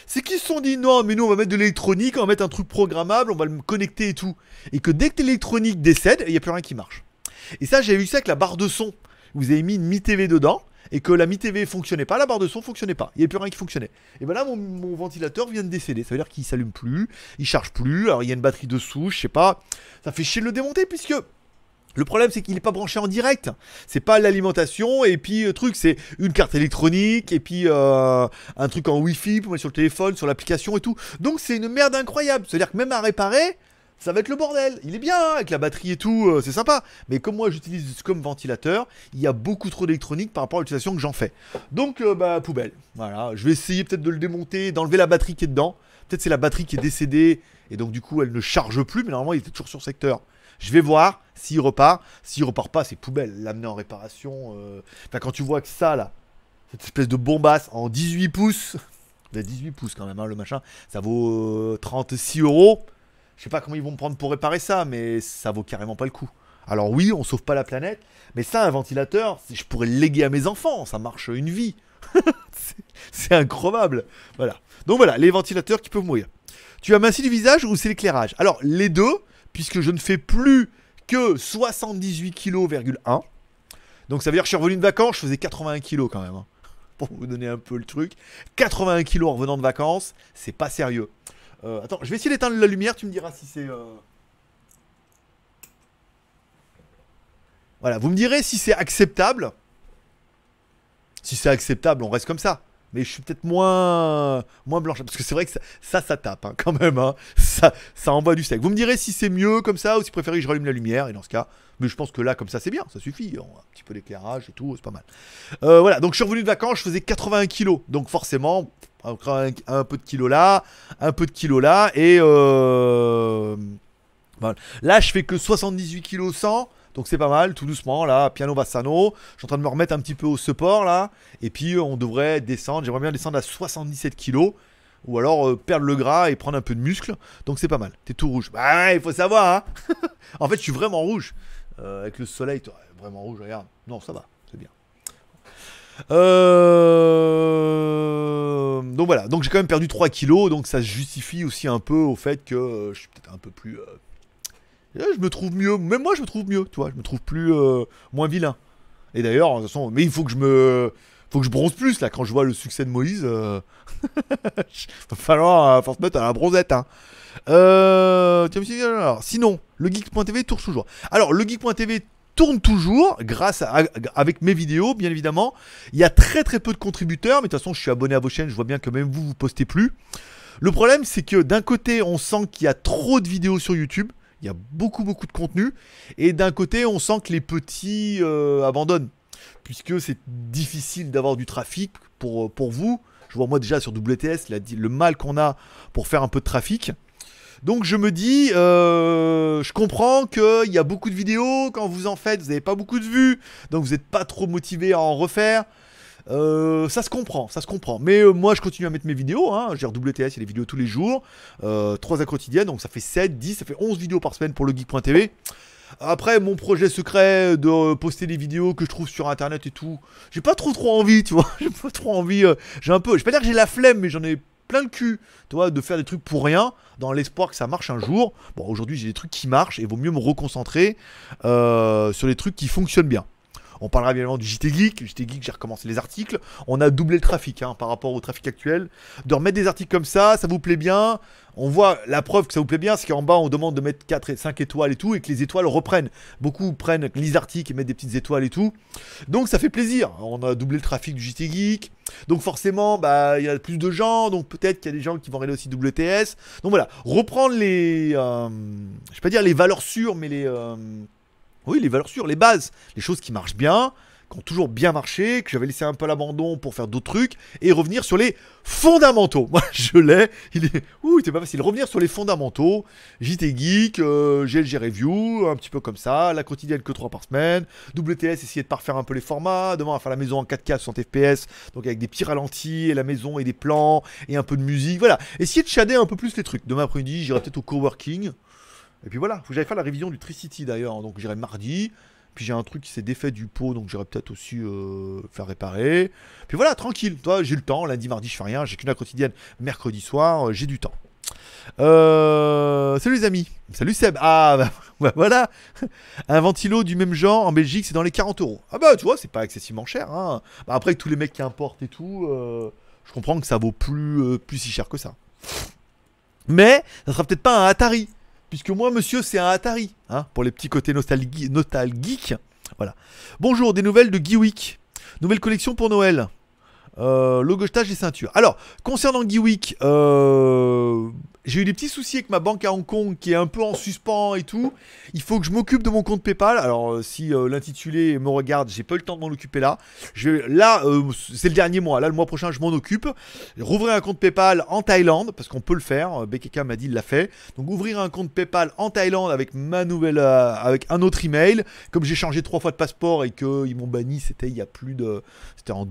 [SPEAKER 1] c'est qu'ils se sont dit non, mais nous on va mettre de l'électronique, on va mettre un truc programmable, on va le connecter et tout. Et que dès que l'électronique décède, il n'y a plus rien qui marche. Et ça, j'ai vu ça avec la barre de son. Vous avez mis une Mi TV dedans et que la Mi TV fonctionnait pas, la barre de son fonctionnait pas. Il n'y avait plus rien qui fonctionnait. Et ben là, mon, ventilateur vient de décéder. Ça veut dire qu'il s'allume plus, il charge plus. Alors il y a une batterie dessous, je sais pas. Ça fait chier de le démonter puisque. Le problème, c'est qu'il n'est pas branché en direct. C'est pas l'alimentation et puis le truc, c'est une carte électronique et puis euh, un truc en Wi-Fi pour mettre sur le téléphone, sur l'application et tout. Donc c'est une merde incroyable. C'est-à-dire que même à réparer, ça va être le bordel. Il est bien hein, avec la batterie et tout, euh, c'est sympa. Mais comme moi j'utilise comme ventilateur, il y a beaucoup trop d'électronique par rapport à l'utilisation que j'en fais. Donc euh, bah poubelle. Voilà, je vais essayer peut-être de le démonter, d'enlever la batterie qui est dedans. Peut-être c'est la batterie qui est décédée et donc du coup elle ne charge plus, mais normalement il était toujours sur secteur. Je vais voir s'il repart. S'il repart pas, c'est poubelle. L'amener en réparation. euh, quand tu vois que ça là, cette espèce de bombasse en 18 pouces, il a 18 pouces quand même, hein, le machin, ça vaut euh, 36 euros. Je sais pas comment ils vont me prendre pour réparer ça, mais ça vaut carrément pas le coup. Alors oui, on sauve pas la planète, mais ça, un ventilateur, je pourrais le léguer à mes enfants, ça marche une vie. *laughs* C'est- c'est incroyable. Voilà. Donc voilà, les ventilateurs qui peuvent mourir. Tu as minci du visage ou c'est l'éclairage? Alors les deux, puisque je ne fais plus que 78 kg,1. Donc ça veut dire que je suis revenu de vacances, je faisais 81 kg quand même. hein. *laughs* Pour vous donner un peu le truc. 81 kg en revenant de vacances, c'est pas sérieux. Euh, attends, je vais essayer d'éteindre la lumière, tu me diras si c'est... euh, Voilà, vous me direz si c'est acceptable. Si c'est acceptable, on reste comme ça. Mais je suis peut-être moins moins blanche parce que c'est vrai que ça, ça, tape hein, quand même. hein. Ça, ça envoie du sec. Vous me direz si c'est mieux comme ça ou si vous préférez que je rallume la lumière. Et dans ce cas, mais je pense que là, comme ça, c'est bien. Ça suffit. Un petit peu d'éclairage et tout, c'est pas mal. Euh, voilà. Donc je suis revenu de vacances, je faisais 81 kilos. Donc forcément, un peu de kilos là, un peu de kilos là, et euh, voilà. Là, je fais que 78 kilos 100. Donc c'est pas mal, tout doucement là, piano bassano. Je suis en train de me remettre un petit peu au support là. Et puis euh, on devrait descendre, j'aimerais bien descendre à 77 kilos. Ou alors euh, perdre le gras et prendre un peu de muscle. Donc c'est pas mal. T'es tout rouge. Bah ouais, il faut savoir hein. *laughs* en fait je suis vraiment rouge. Euh, avec le soleil, vraiment rouge, regarde. Non, ça va, c'est bien. Donc voilà, donc j'ai quand même perdu 3 kilos, donc ça se justifie aussi un peu au fait que je suis peut-être un peu plus... Là, je me trouve mieux. Même moi, je me trouve mieux, tu vois. Je me trouve plus euh, moins vilain. Et d'ailleurs, de toute façon, mais il faut que je me, faut que je bronze plus là. Quand je vois le succès de Moïse, euh... *laughs* va falloir euh, se mettre à la bronzette. Hein. Euh... sinon, le geek.tv tourne toujours. Alors, le geek.tv tourne toujours grâce à, avec mes vidéos, bien évidemment. Il y a très très peu de contributeurs, mais de toute façon, je suis abonné à vos chaînes. Je vois bien que même vous, vous postez plus. Le problème, c'est que d'un côté, on sent qu'il y a trop de vidéos sur YouTube. Il y a beaucoup beaucoup de contenu. Et d'un côté, on sent que les petits euh, abandonnent. puisque c'est difficile d'avoir du trafic pour, pour vous. Je vois moi déjà sur WTS le mal qu'on a pour faire un peu de trafic. Donc je me dis, euh, je comprends qu'il y a beaucoup de vidéos, quand vous en faites, vous n'avez pas beaucoup de vues, donc vous n'êtes pas trop motivé à en refaire. Euh, ça se comprend, ça se comprend. Mais euh, moi, je continue à mettre mes vidéos. Hein. J'ai WTS, il y a des vidéos tous les jours. Euh, 3 à quotidienne, donc ça fait 7, 10, ça fait 11 vidéos par semaine pour le geek.tv. Après, mon projet secret de poster des vidéos que je trouve sur internet et tout, j'ai pas trop trop envie, tu vois. *laughs* J'ai pas trop envie. euh, j'ai un peu, je vais pas dire que j'ai la flemme, mais j'en ai plein le cul, tu vois, de faire des trucs pour rien, dans l'espoir que ça marche un jour. Bon, aujourd'hui, j'ai des trucs qui marchent et vaut mieux me reconcentrer sur les trucs qui fonctionnent bien. On parlera évidemment du JT Geek. JT Geek, j'ai recommencé les articles. On a doublé le trafic hein, par rapport au trafic actuel. De remettre des articles comme ça, ça vous plaît bien? On voit la preuve que ça vous plaît bien, c'est qu'en bas, on demande de mettre 4 et 5 étoiles et tout, et que les étoiles reprennent. Beaucoup prennent les articles et mettent des petites étoiles et tout. Donc ça fait plaisir. On a doublé le trafic du JT Geek. Donc forcément, bah, il y a plus de gens. Donc peut-être qu'il y a des gens qui vont regarder aussi WTS. Donc voilà, reprendre les... euh, je vais pas dire les valeurs sûres, mais les... euh, oui, les valeurs sûres, les bases, les choses qui marchent bien, qui ont toujours bien marché, que j'avais laissé un peu l'abandon pour faire d'autres trucs, et revenir sur les fondamentaux. *laughs* Moi, je l'ai. Il est. Ouh, c'est pas facile. Revenir sur les fondamentaux. JT Geek, euh, GLG Review, un petit peu comme ça. La quotidienne que 3 par semaine. WTS, essayer de parfaire un peu les formats. Demain, on va faire la maison en 4K 60 FPS, donc avec des petits ralentis, et la maison et des plans, et un peu de musique. Voilà. Essayer de shader un peu plus les trucs. Demain après-midi, j'irai peut-être au coworking. Et puis voilà, faut que faire la révision du Tricity d'ailleurs, donc j'irai mardi. Puis j'ai un truc qui s'est défait du pot, donc j'irai peut-être aussi euh, faire réparer. Puis voilà, tranquille, toi j'ai le temps, lundi, mardi je fais rien, j'ai qu'une heure quotidienne, mercredi soir, euh, j'ai du temps. Euh, salut les amis, salut Seb. Ah bah, *laughs* bah, voilà, un ventilo du même genre en Belgique c'est dans les 40 euros. Ah bah tu vois, c'est pas excessivement cher. Hein. Bah, tous les mecs qui importent et tout, je comprends que ça vaut plus, plus si cher que ça. Mais ça sera peut-être pas un Atari. Puisque moi, monsieur, c'est un Atari, hein, pour les petits côtés nostalgi- nostalgiques. Voilà. Bonjour, des nouvelles de Geewick. Nouvelle collection pour Noël. Euh, logotage et ceinture. Alors, concernant Geewick, euh, j'ai eu des petits soucis avec ma banque à Hong Kong qui est un peu en suspens et tout. Il faut que je m'occupe de mon compte PayPal. Alors, euh, si euh, l'intitulé me regarde, j'ai pas eu le temps de m'en occuper là. Là, euh, c'est le dernier mois. Là, le mois prochain, je m'en occupe. Rouvrir un compte PayPal en Thaïlande, parce qu'on peut le faire. BKK m'a dit, il l'a fait. Donc, ouvrir un compte PayPal en Thaïlande avec ma nouvelle, avec un autre email. Comme j'ai changé trois fois de passeport et qu'ils m'ont banni, c'était il y a plus de, c'était en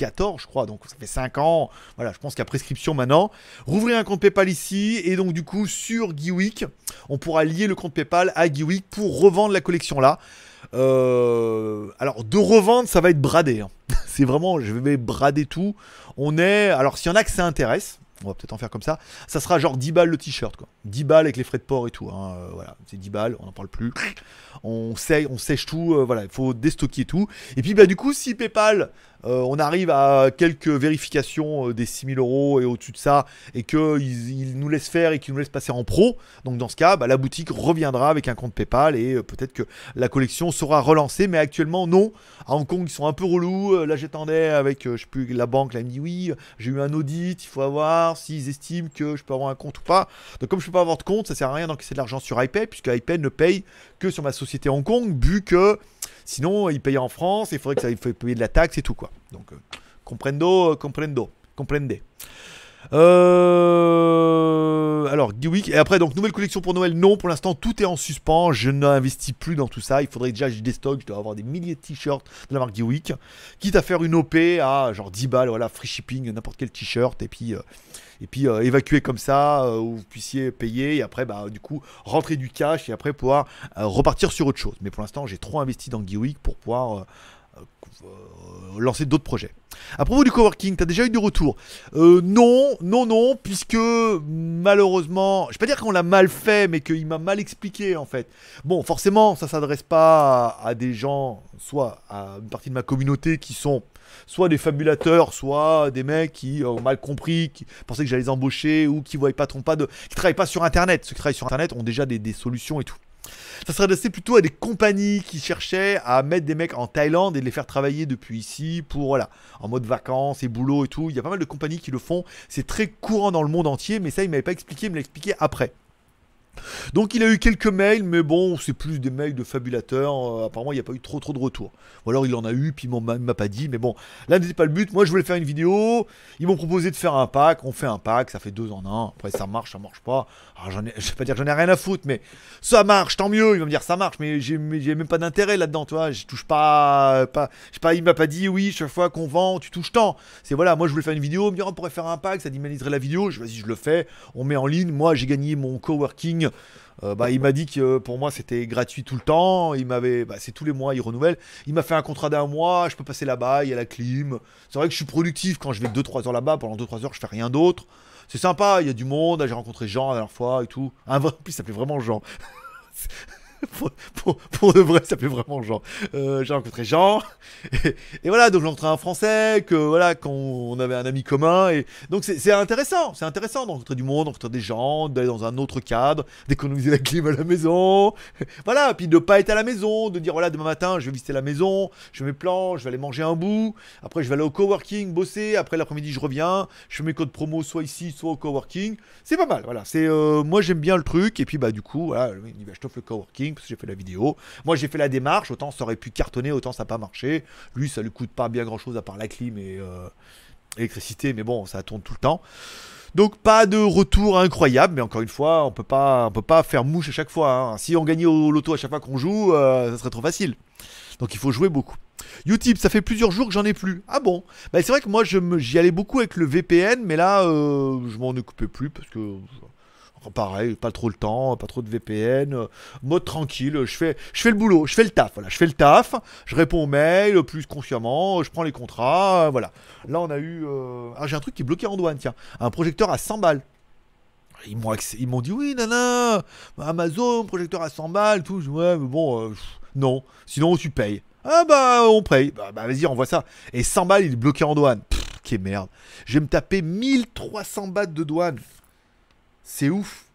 [SPEAKER 1] 2014, je crois. Donc, ça fait 5 ans. Voilà, je pense qu'il y a prescription maintenant. Rouvrir un compte PayPal ici et donc du coup sur Geeweek, on pourra lier le compte PayPal à Geeweek pour revendre la collection là. Euh, alors de revendre, ça va être bradé. hein. *laughs* C'est vraiment, je vais brader tout. On est, alors s'il y en a que ça intéresse, on va peut-être en faire comme ça. Ça sera genre 10 balles le t-shirt quoi. 10 balles avec les frais de port et tout. hein. Euh, voilà, c'est 10 balles, on n'en parle plus. On sèche, on sèche tout. euh, voilà, il faut déstocker tout. Et puis bah du coup, si PayPal, euh, on arrive à quelques vérifications euh, des 6000 euros et au-dessus de ça, et qu'ils ils nous laissent faire et qu'ils nous laissent passer en pro, donc dans ce cas, bah, la boutique reviendra avec un compte PayPal et euh, peut-être que la collection sera relancée, mais actuellement non. À Hong Kong, ils sont un peu relous. Là, j'attendais avec, je sais plus, la banque, là, elle me dit oui, j'ai eu un audit, il faut avoir s'ils estiment que je peux avoir un compte ou pas. Donc comme je peux pas avoir de compte, ça sert à rien d'encaisser de l'argent sur iPay, puisque iPay ne paye que sur ma société Hong Kong, vu que sinon il paye en France, il faudrait que ça il faut payer de la taxe et tout quoi. Donc euh, comprendo, euh, comprendo, comprendez. Euh, alors, Geeweek. Et après, donc, nouvelle collection pour Noël. Non, pour l'instant, tout est en suspens. Je n'investis plus dans tout ça. Il faudrait déjà que je déstocke. Je dois avoir des milliers de t-shirts de la marque Geeweek. Quitte à faire une OP à genre 10 balles, voilà, free shipping, n'importe quel t-shirt. Et puis, euh, et puis euh, évacuer comme ça, où vous puissiez payer. Et après, bah, du coup, rentrer du cash. Et après, pouvoir repartir sur autre chose. Mais pour l'instant, j'ai trop investi dans Geeweek pour pouvoir. Euh, lancer d'autres projets. À propos du coworking, t'as déjà eu du retour Euh, Non, non, non, puisque malheureusement, je vais pas dire qu'on l'a mal fait, mais qu'il m'a mal expliqué en fait. Bon, forcément, ça s'adresse pas à, des gens, soit à une partie de ma communauté qui sont soit des fabulateurs, soit des mecs qui ont mal compris, qui pensaient que j'allais les embaucher ou qui voyaient pas, travaillent pas sur Internet. Ceux qui travaillent sur Internet ont déjà des solutions et tout. Ça s'adressait plutôt à des compagnies qui cherchaient à mettre des mecs en Thaïlande et de les faire travailler depuis ici pour, voilà, en mode vacances et boulot et tout. Il y a pas mal de compagnies qui le font. C'est très courant dans le monde entier, mais ça, il m'avait pas expliqué, il me l'a expliqué après. Donc il a eu quelques mails, mais bon, c'est plus des mails de fabulateurs. Euh, apparemment, il n'y a pas eu trop trop de retours. Ou alors il en a eu, puis il il m'a pas dit. Mais bon, là n'était pas le but? Moi, je voulais faire une vidéo. Ils m'ont proposé de faire un pack. On fait un pack, ça fait deux en un. Après, ça marche, ça marche pas. Alors, ai, je vais pas dire que j'en ai rien à foutre, mais ça marche, tant mieux. Il va me dire ça marche, mais j'ai même pas d'intérêt là-dedans, tu vois. Je touche pas, pas, je sais pas. Il m'a pas dit oui, chaque fois qu'on vend, tu touches tant. C'est voilà, moi je voulais faire une vidéo. On me dit on pourrait faire un pack, ça dynamiserait la vidéo. Je vas-y, je le fais. On met en ligne. Moi, j'ai gagné mon coworking. Euh, bah, il m'a dit que pour moi c'était gratuit tout le temps. Il m'avait, bah, c'est tous les mois, il renouvelle. Il m'a fait un contrat d'un mois. Je peux passer là-bas, il y a la clim. C'est vrai que je suis productif quand je vais 2-3 heures là-bas. Pendant 2-3 heures, je fais rien d'autre. C'est sympa, il y a du monde. J'ai rencontré Jean la dernière fois et tout. Un vrai, plus, s'appelait vraiment Jean. *laughs* *laughs* pour, de vrai, ça s'appelait vraiment Jean. Euh, j'ai rencontré Jean. Et, voilà, donc j'ai rencontré un Français, que voilà, qu'on on avait un ami commun. Et donc c'est intéressant, c'est intéressant rencontrer du monde, de rencontrer des gens, d'aller dans un autre cadre, d'économiser la clim à la maison. Voilà, puis de pas être à la maison, de dire voilà, demain matin, je vais visiter la maison, je fais mes je vais aller manger un bout. Après, je vais aller au coworking, bosser. Après, l'après-midi, je reviens. Je fais mes codes promo soit ici, soit au coworking. C'est pas mal, voilà. C'est euh, moi j'aime bien le truc. Et puis bah du coup, voilà, je t'offre le coworking parce que j'ai fait la vidéo. Moi j'ai fait la démarche. Autant ça aurait pu cartonner, autant ça n'a pas marché. Lui, ça lui coûte pas bien grand chose à part la clim et euh, l'électricité, mais bon, ça tourne tout le temps. Donc pas de retour incroyable, mais encore une fois, on peut pas, on peut pas faire mouche à chaque fois. hein. Si on gagnait au loto à chaque fois qu'on joue, euh, ça serait trop facile. Donc il faut jouer beaucoup. Utip, ça fait plusieurs jours que j'en ai plus. Ah bon? Bah, C'est vrai que moi j'y allais beaucoup avec le VPN, mais là euh, je m'en occupais plus parce que pareil, pas trop le temps, pas trop de VPN, euh, mode tranquille, je fais, je fais le boulot, je fais le taf, voilà, je fais le taf, je réponds aux mails plus consciemment, je prends les contrats, euh, voilà. Là on a eu, euh, ah j'ai un truc qui est bloqué en douane, tiens, un projecteur à 100 balles. Ils m'ont, ils m'ont dit oui, nana, Amazon, projecteur à 100 balles, tout. Ouais, mais bon, non. Sinon, tu payes. Ah bah, on paye. Bah, bah, vas-y, envoie ça. Et 100 balles, il est bloqué en douane. Pff, quelle merde. Je vais me taper 1300 bahts de douane. C'est ouf.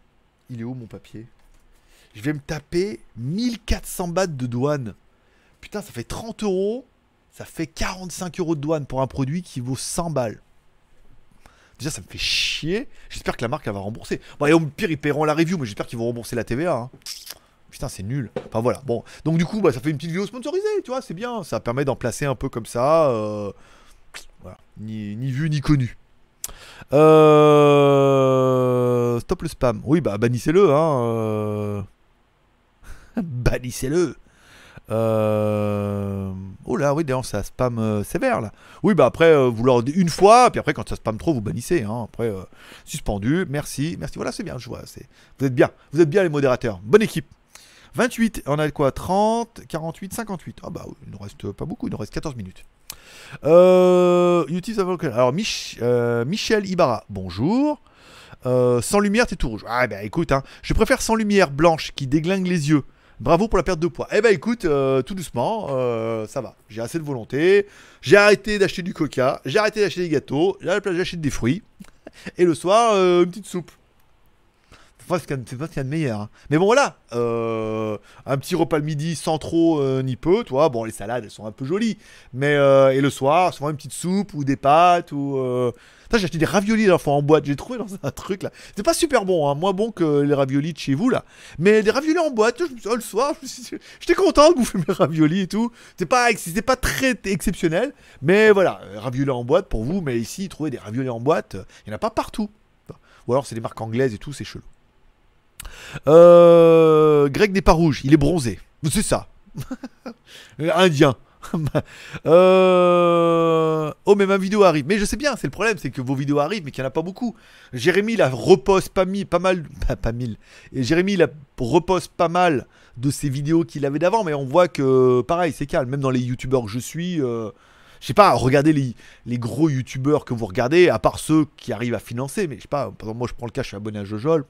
[SPEAKER 1] Il est où mon papier? Je vais me taper 1400 bahts de douane. Putain, ça fait 30 euros. Ça fait 45 euros de douane pour un produit qui vaut 100 balles. Déjà, ça me fait chier. J'espère que la marque va rembourser. Bon, et au pire, ils paieront la review, mais j'espère qu'ils vont rembourser la TVA. hein. Putain, c'est nul. Enfin voilà. Bon, donc du coup, bah, ça fait une petite vidéo sponsorisée, tu vois, c'est bien. Ça permet d'en placer un peu comme ça. euh, Voilà. Ni vu ni connu. Euh... Stop le spam. Oui, bah bannissez-le. Hein. euh. *laughs* bannissez-le. Euh... Oh là, oui, d'ailleurs, ça spam sévère là. Oui, bah après, vous leur dites une fois, puis après, quand ça spam trop, vous bannissez. Hein. Après, suspendu. Merci, merci. Voilà, c'est bien, je vois. Vous êtes bien. Vous êtes bien les modérateurs. Bonne équipe. 28, on a quoi? 30, 48, 58. Ah bah il ne reste pas beaucoup, il nous reste 14 minutes. Euh, YouTube, Alors Mich- euh, Michel Ibarra, bonjour. Euh, sans lumière, t'es tout rouge. Ah bah écoute, hein, je préfère sans lumière blanche qui déglingue les yeux. Bravo pour la perte de poids. Eh bah écoute, euh, tout doucement, euh, ça va. J'ai assez de volonté. J'ai arrêté d'acheter du coca. J'ai arrêté d'acheter des gâteaux. D'acheter des fruits. Et le soir, une petite soupe. C'est pas ce qu'il y a- de meilleur. hein. Mais bon, voilà. euh, un petit repas le midi sans trop euh, ni peu, tu vois. Bon, les salades, elles sont un peu jolies. Mais, euh, et le soir, souvent une petite soupe ou des pâtes ou. J'ai acheté des raviolis la fois en boîte. J'ai trouvé dans *laughs* un truc là. C'est pas super bon, hein, moins bon que les raviolis de chez vous là. Mais des raviolis en boîte, je me suis- oh, le soir, *laughs* j'étais content de bouffer mes raviolis et tout. C'était pas, c'était pas très exceptionnel. Mais voilà, raviolis en boîte pour vous. Mais ici, trouver des raviolis en boîte, il y en a pas partout. Ou alors c'est des marques anglaises et tout, c'est chelou. Euh, Greg n'est pas rouge, il est bronzé. C'est ça. *laughs* Indien. *laughs* Euh, Oh, mais ma vidéo arrive. Mais je sais bien, c'est le problème, c'est que vos vidéos arrivent, mais qu'il n'y en a pas beaucoup. Jérémy, il a reposte pas, mis, pas mal. *laughs* Pas, pas mille. Et Jérémy, pas mal de ses vidéos qu'il avait d'avant, mais on voit que, pareil, c'est calme. Même dans les youtubeurs que je suis. euh, je sais pas, regardez les, les gros youtubeurs que vous regardez, à part ceux qui arrivent à financer, mais je sais pas, par exemple, moi je prends le cas, je suis abonné à Jojol.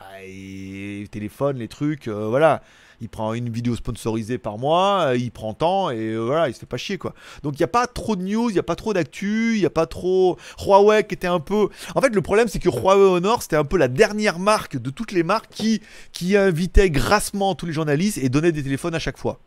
[SPEAKER 1] Bah, et téléphone, les trucs, euh, voilà. Il prend une vidéo sponsorisée par mois, euh, il prend temps et euh, voilà, il se fait pas chier quoi. Donc il n'y a pas trop de news, il n'y a pas trop d'actu, il n'y a pas trop. Huawei qui était un peu. En fait, le problème c'est que Huawei Honor c'était un peu la dernière marque de toutes les marques qui, qui invitait grassement tous les journalistes et donnait des téléphones à chaque fois.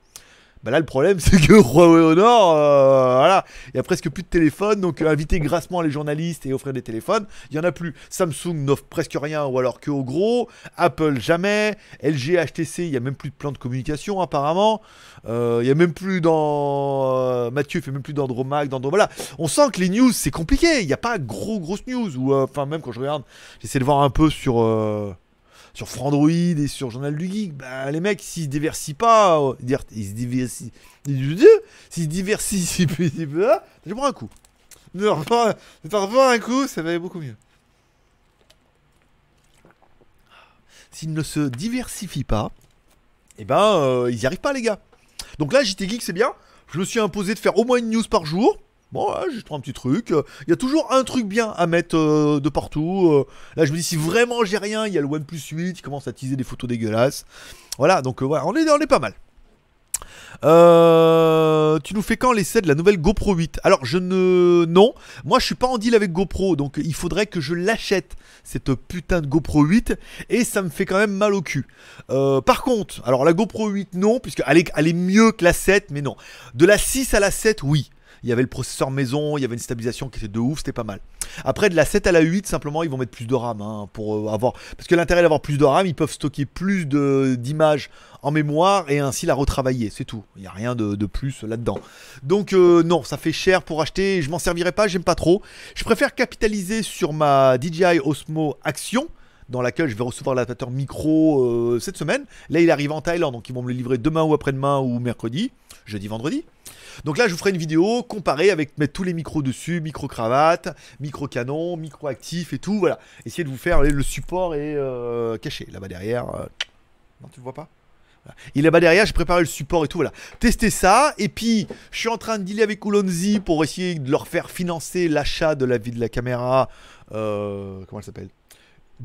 [SPEAKER 1] Bah là, le problème, *laughs* c'est que Huawei Honor, euh, voilà, il y a presque plus de téléphone, donc euh, inviter grassement les journalistes et offrir des téléphones, il y en a plus. Samsung n'offre presque rien, ou alors que au gros. Apple jamais. LG, HTC, il y a même plus de plan de communication apparemment. Euh, il y a même plus dans euh, Mathieu fait même plus d'Andromac, d'Andro. Voilà, on sent que les news c'est compliqué. Il n'y a pas gros grosses news. Ou enfin même quand je regarde, j'essaie de voir un peu sur sur Frandroid et sur Journal du Geek, bah, les mecs, s'ils se diversifient pas, euh, ils se diversifient. S'ils se diversifient, je prends un coup. T'en reprends un coup, ça va aller beaucoup mieux. S'ils ne se diversifient pas, eh ben, euh, ils n'y arrivent pas, les gars. Donc là, JT Geek, c'est bien. Je me suis imposé de faire au moins une news par jour. Bon, ouais, trouvé un petit truc. Il y a toujours un truc bien à mettre euh, de partout. Euh, là, je me dis, si vraiment j'ai rien, il y a le OnePlus 8 qui commence à teaser des photos dégueulasses. Voilà, donc euh, voilà, on est, on est pas mal. Tu nous fais quand l'essai de la nouvelle GoPro 8 Alors je ne... Non, moi je suis pas en deal avec GoPro, donc il faudrait que je l'achète, cette putain de GoPro 8, et ça me fait quand même mal au cul. Par contre, alors la GoPro 8 non, puisqu'elle est, elle est mieux que la 7, mais non. De la 6 à la 7, oui. Il y avait le processeur maison, il y avait une stabilisation qui était de ouf, c'était pas mal. Après, de la 7 à la 8, simplement, ils vont mettre plus de RAM hein, pour euh, avoir. Parce que l'intérêt d'avoir plus de RAM, ils peuvent stocker plus d'images en mémoire et ainsi la retravailler, c'est tout. Il n'y a rien de, de plus là-dedans. Donc, euh, non, ça fait cher pour acheter, je m'en servirai pas, j'aime pas trop. Je préfère capitaliser sur ma DJI Osmo Action dans laquelle je vais recevoir l'adaptateur micro euh, cette semaine. Là, il arrive en Thaïlande, donc ils vont me le livrer demain ou après-demain ou mercredi, jeudi, vendredi. Donc là, je vous ferai une vidéo comparée avec mettre tous les micros dessus, micro cravate, micro canon, micro actif et tout. Voilà, essayez de vous faire le support est euh, caché là-bas derrière. euh. Non, tu le vois pas? Il est là-bas derrière, j'ai préparé le support et tout. Voilà, testez ça. Et puis, je suis en train de dealer avec Ulonzi pour essayer de leur faire financer l'achat de la vie de la caméra. euh, comment elle s'appelle?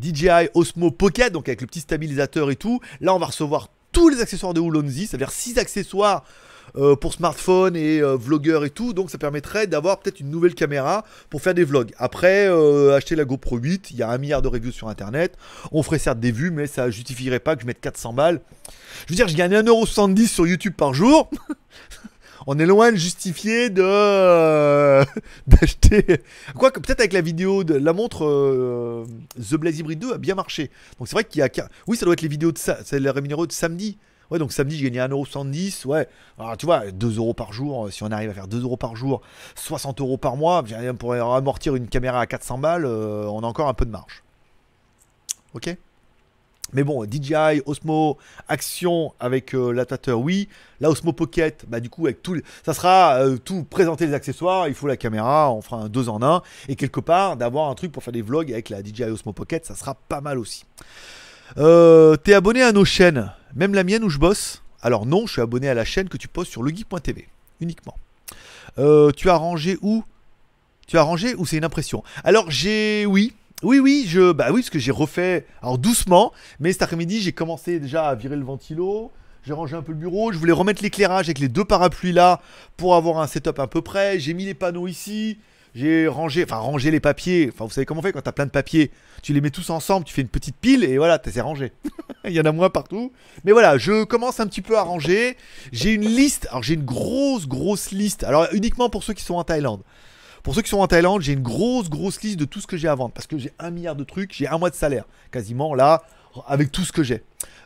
[SPEAKER 1] DJI Osmo Pocket, donc avec le petit stabilisateur et tout. Là, on va recevoir tous les accessoires de Ulonzi, c'est-à-dire 6 accessoires euh, pour smartphone et euh, vlogueur et tout. Donc, ça permettrait d'avoir peut-être une nouvelle caméra pour faire des vlogs. Après, euh, acheter la GoPro 8, il y a un milliard de reviews sur internet. On ferait certes des vues, mais ça justifierait pas que je mette 400 balles. Je veux dire, je gagne 1,70€ sur YouTube par jour. *laughs* On est loin de justifier de euh, *laughs* d'acheter. Quoique peut-être avec la vidéo de la montre The Blaze Hybrid 2 a bien marché. Donc c'est vrai qu'il y a. Oui, ça doit être les vidéos de ça. C'est les rémunéraux de samedi. Ouais, donc samedi, j'ai gagné 1,70€. Ouais. Tu vois, 2 euros par jour. euh, Si on arrive à faire 2 euros par jour, 60 euros par mois, je pour amortir une caméra à 400 balles, euh, on a encore un peu de marge. Ok? Mais bon, DJI, Osmo, Action avec euh, l'adaptateur, oui. La Osmo Pocket, bah du coup, avec tout, ça sera euh, tout présenter les accessoires. Il faut la caméra, on fera un 2 en 1. Et quelque part, d'avoir un truc pour faire des vlogs avec la DJI Osmo Pocket, ça sera pas mal aussi. Euh, T'es abonné à nos chaînes, même la mienne où je bosse Alors non, je suis abonné à la chaîne que tu postes sur legeek.tv, uniquement. Euh, tu as rangé où? Tu as rangé ou c'est une impression? Alors j'ai, oui, oui, oui, je, bah oui, parce que j'ai refait, alors doucement, mais cet après-midi, j'ai commencé déjà à virer le ventilo. J'ai rangé un peu le bureau. Je voulais remettre l'éclairage avec les deux parapluies là pour avoir un setup un peu près. J'ai mis les panneaux ici. J'ai rangé, enfin rangé les papiers. Vous savez comment on fait quand t'as plein de papiers. Tu les mets tous ensemble, tu fais une petite pile et voilà, t'es rangé. *laughs* Il y en a moins partout. Mais voilà, je commence un petit peu à ranger. J'ai une liste. Alors j'ai une grosse, grosse liste. Alors uniquement pour ceux qui sont en Thaïlande. Pour ceux qui sont en Thaïlande, j'ai une grosse, grosse liste de tout ce que j'ai à vendre. Parce que j'ai un milliard de trucs, j'ai un mois de salaire, quasiment là, avec tout ce que j'ai.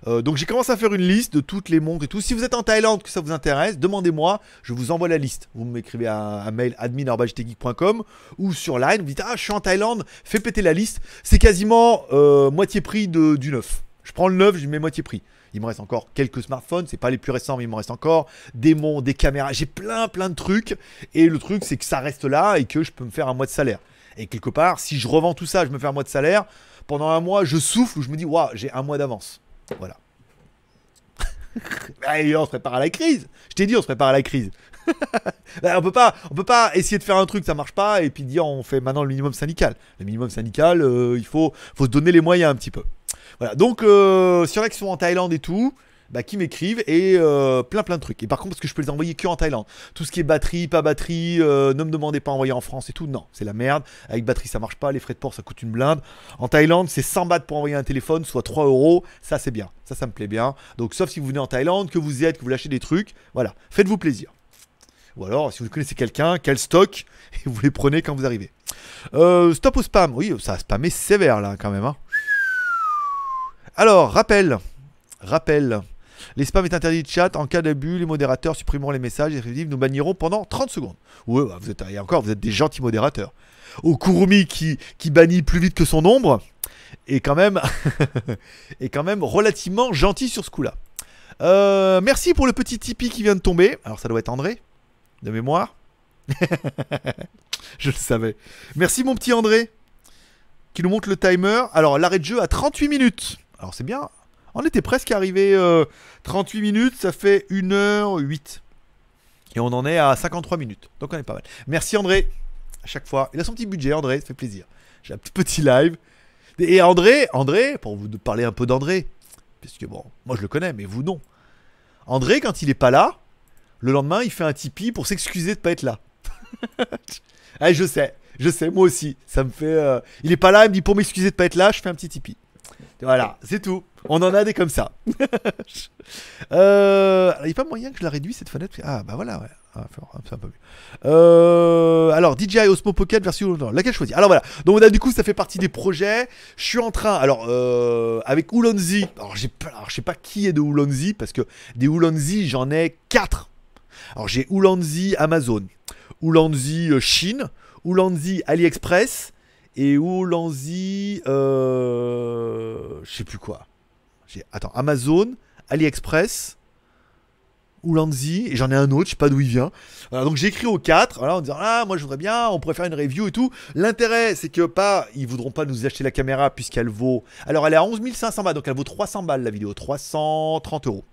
[SPEAKER 1] Euh, donc j'ai commencé à faire une liste de toutes les montres et tout. Si vous êtes en Thaïlande, que ça vous intéresse, demandez-moi, je vous envoie la liste. Vous m'écrivez un, mail admin.jtgeek.com ou sur Line, vous dites Ah, je suis en Thaïlande, fais péter la liste. C'est quasiment euh, moitié prix de, du neuf. Je prends le neuf, je mets moitié prix. Il me reste encore quelques smartphones, c'est pas les plus récents, mais il me reste encore des montres, des caméras. J'ai plein, plein de trucs. Et le truc, c'est que ça reste là et que je peux me faire un mois de salaire. Et quelque part, si je revends tout ça, je me fais un mois de salaire. Pendant un mois, je souffle ou je me dis, waouh, j'ai un mois d'avance. Voilà. *laughs* Allez, on se prépare à la crise. Je t'ai dit, on se prépare à la crise. *laughs* Bah, on peut pas, on peut pas essayer de faire un truc, ça marche pas, et puis dire on fait maintenant le minimum syndical. Le minimum syndical, euh, il faut, faut se donner les moyens un petit peu. Voilà. Donc, euh, s'il y en a qui sont en Thaïlande et tout, bah, qui m'écrivent et euh, plein plein de trucs. Et par contre, parce que je peux les envoyer que en Thaïlande. Tout ce qui est batterie, pas batterie, euh, ne me demandez pas envoyer en France et tout. Non, c'est la merde. Avec batterie, ça marche pas. Les frais de port, ça coûte une blinde. En Thaïlande, c'est 100 bahts pour envoyer un téléphone, soit 3 euros. Ça, c'est bien. Ça, ça me plaît bien. Donc, sauf si vous venez en Thaïlande, que vous y êtes, que vous lâchez des trucs, voilà, faites-vous plaisir. Ou alors, si vous connaissez quelqu'un, quel stock, *laughs* et vous les prenez quand vous arrivez. Euh, stop au spam. Oui, ça a spammé sévère là quand même. hein. Alors, rappel. Rappel. Les spams est interdit de chat. En cas d'abus, les modérateurs supprimeront les messages et nous banniront pendant 30 secondes. Ouais, bah, vous êtes, encore, vous êtes des gentils modérateurs. Au Kurumi qui, bannit plus vite que son ombre est quand même, *laughs* est quand même relativement gentil sur ce coup-là. Euh, merci pour le petit Tipeee qui vient de tomber. Alors, ça doit être André, de mémoire. *laughs* Je le savais. Merci mon petit André qui nous montre le timer. Alors l'arrêt de jeu à 38 minutes. Alors c'est bien. On était presque arrivé. euh, 38 minutes, ça fait 1h08. Et on en est à 53 minutes. Donc on est pas mal. Merci André. À chaque fois. Il a son petit budget, André, ça fait plaisir. J'ai un petit live. Et André, André, pour vous parler un peu d'André, puisque bon, moi je le connais, mais vous non. André, quand il est pas là, le lendemain, il fait un Tipeee pour s'excuser de pas être là. ah, *laughs* je sais, je sais, moi aussi. Ça me fait. euh, Il est pas là, il me dit pour m'excuser de pas être là, je fais un petit Tipeee. Voilà, c'est tout. On en a des comme ça. *laughs* euh, alors, il n'y a pas moyen que je la réduise cette fenêtre. Ah, bah voilà, ouais. Ah, c'est un peu mieux. Euh, alors, DJI Osmo Pocket version. non, laquelle choisir? Alors voilà. Donc, là, du coup, ça fait partie des projets. Je suis en train. Alors, euh, avec Oulonzi. Alors, j'ai je sais pas qui est de Oulonzi parce que des Oulonzi, j'en ai 4. Alors, j'ai Oulonzi Amazon, Oulonzi Chine, Oulonzi AliExpress et Oulonzi. Euh, je sais plus quoi. Attends Amazon, AliExpress, Oulanzi, et j'en ai un autre, je sais pas d'où il vient. Voilà, donc j'ai écrit aux quatre, en disant ah moi je voudrais bien, on pourrait faire une review et tout. L'intérêt c'est que pas, ils voudront pas nous acheter la caméra puisqu'elle vaut, alors elle est à 11 500 balles, donc elle vaut 300 balles la vidéo, 330 euros.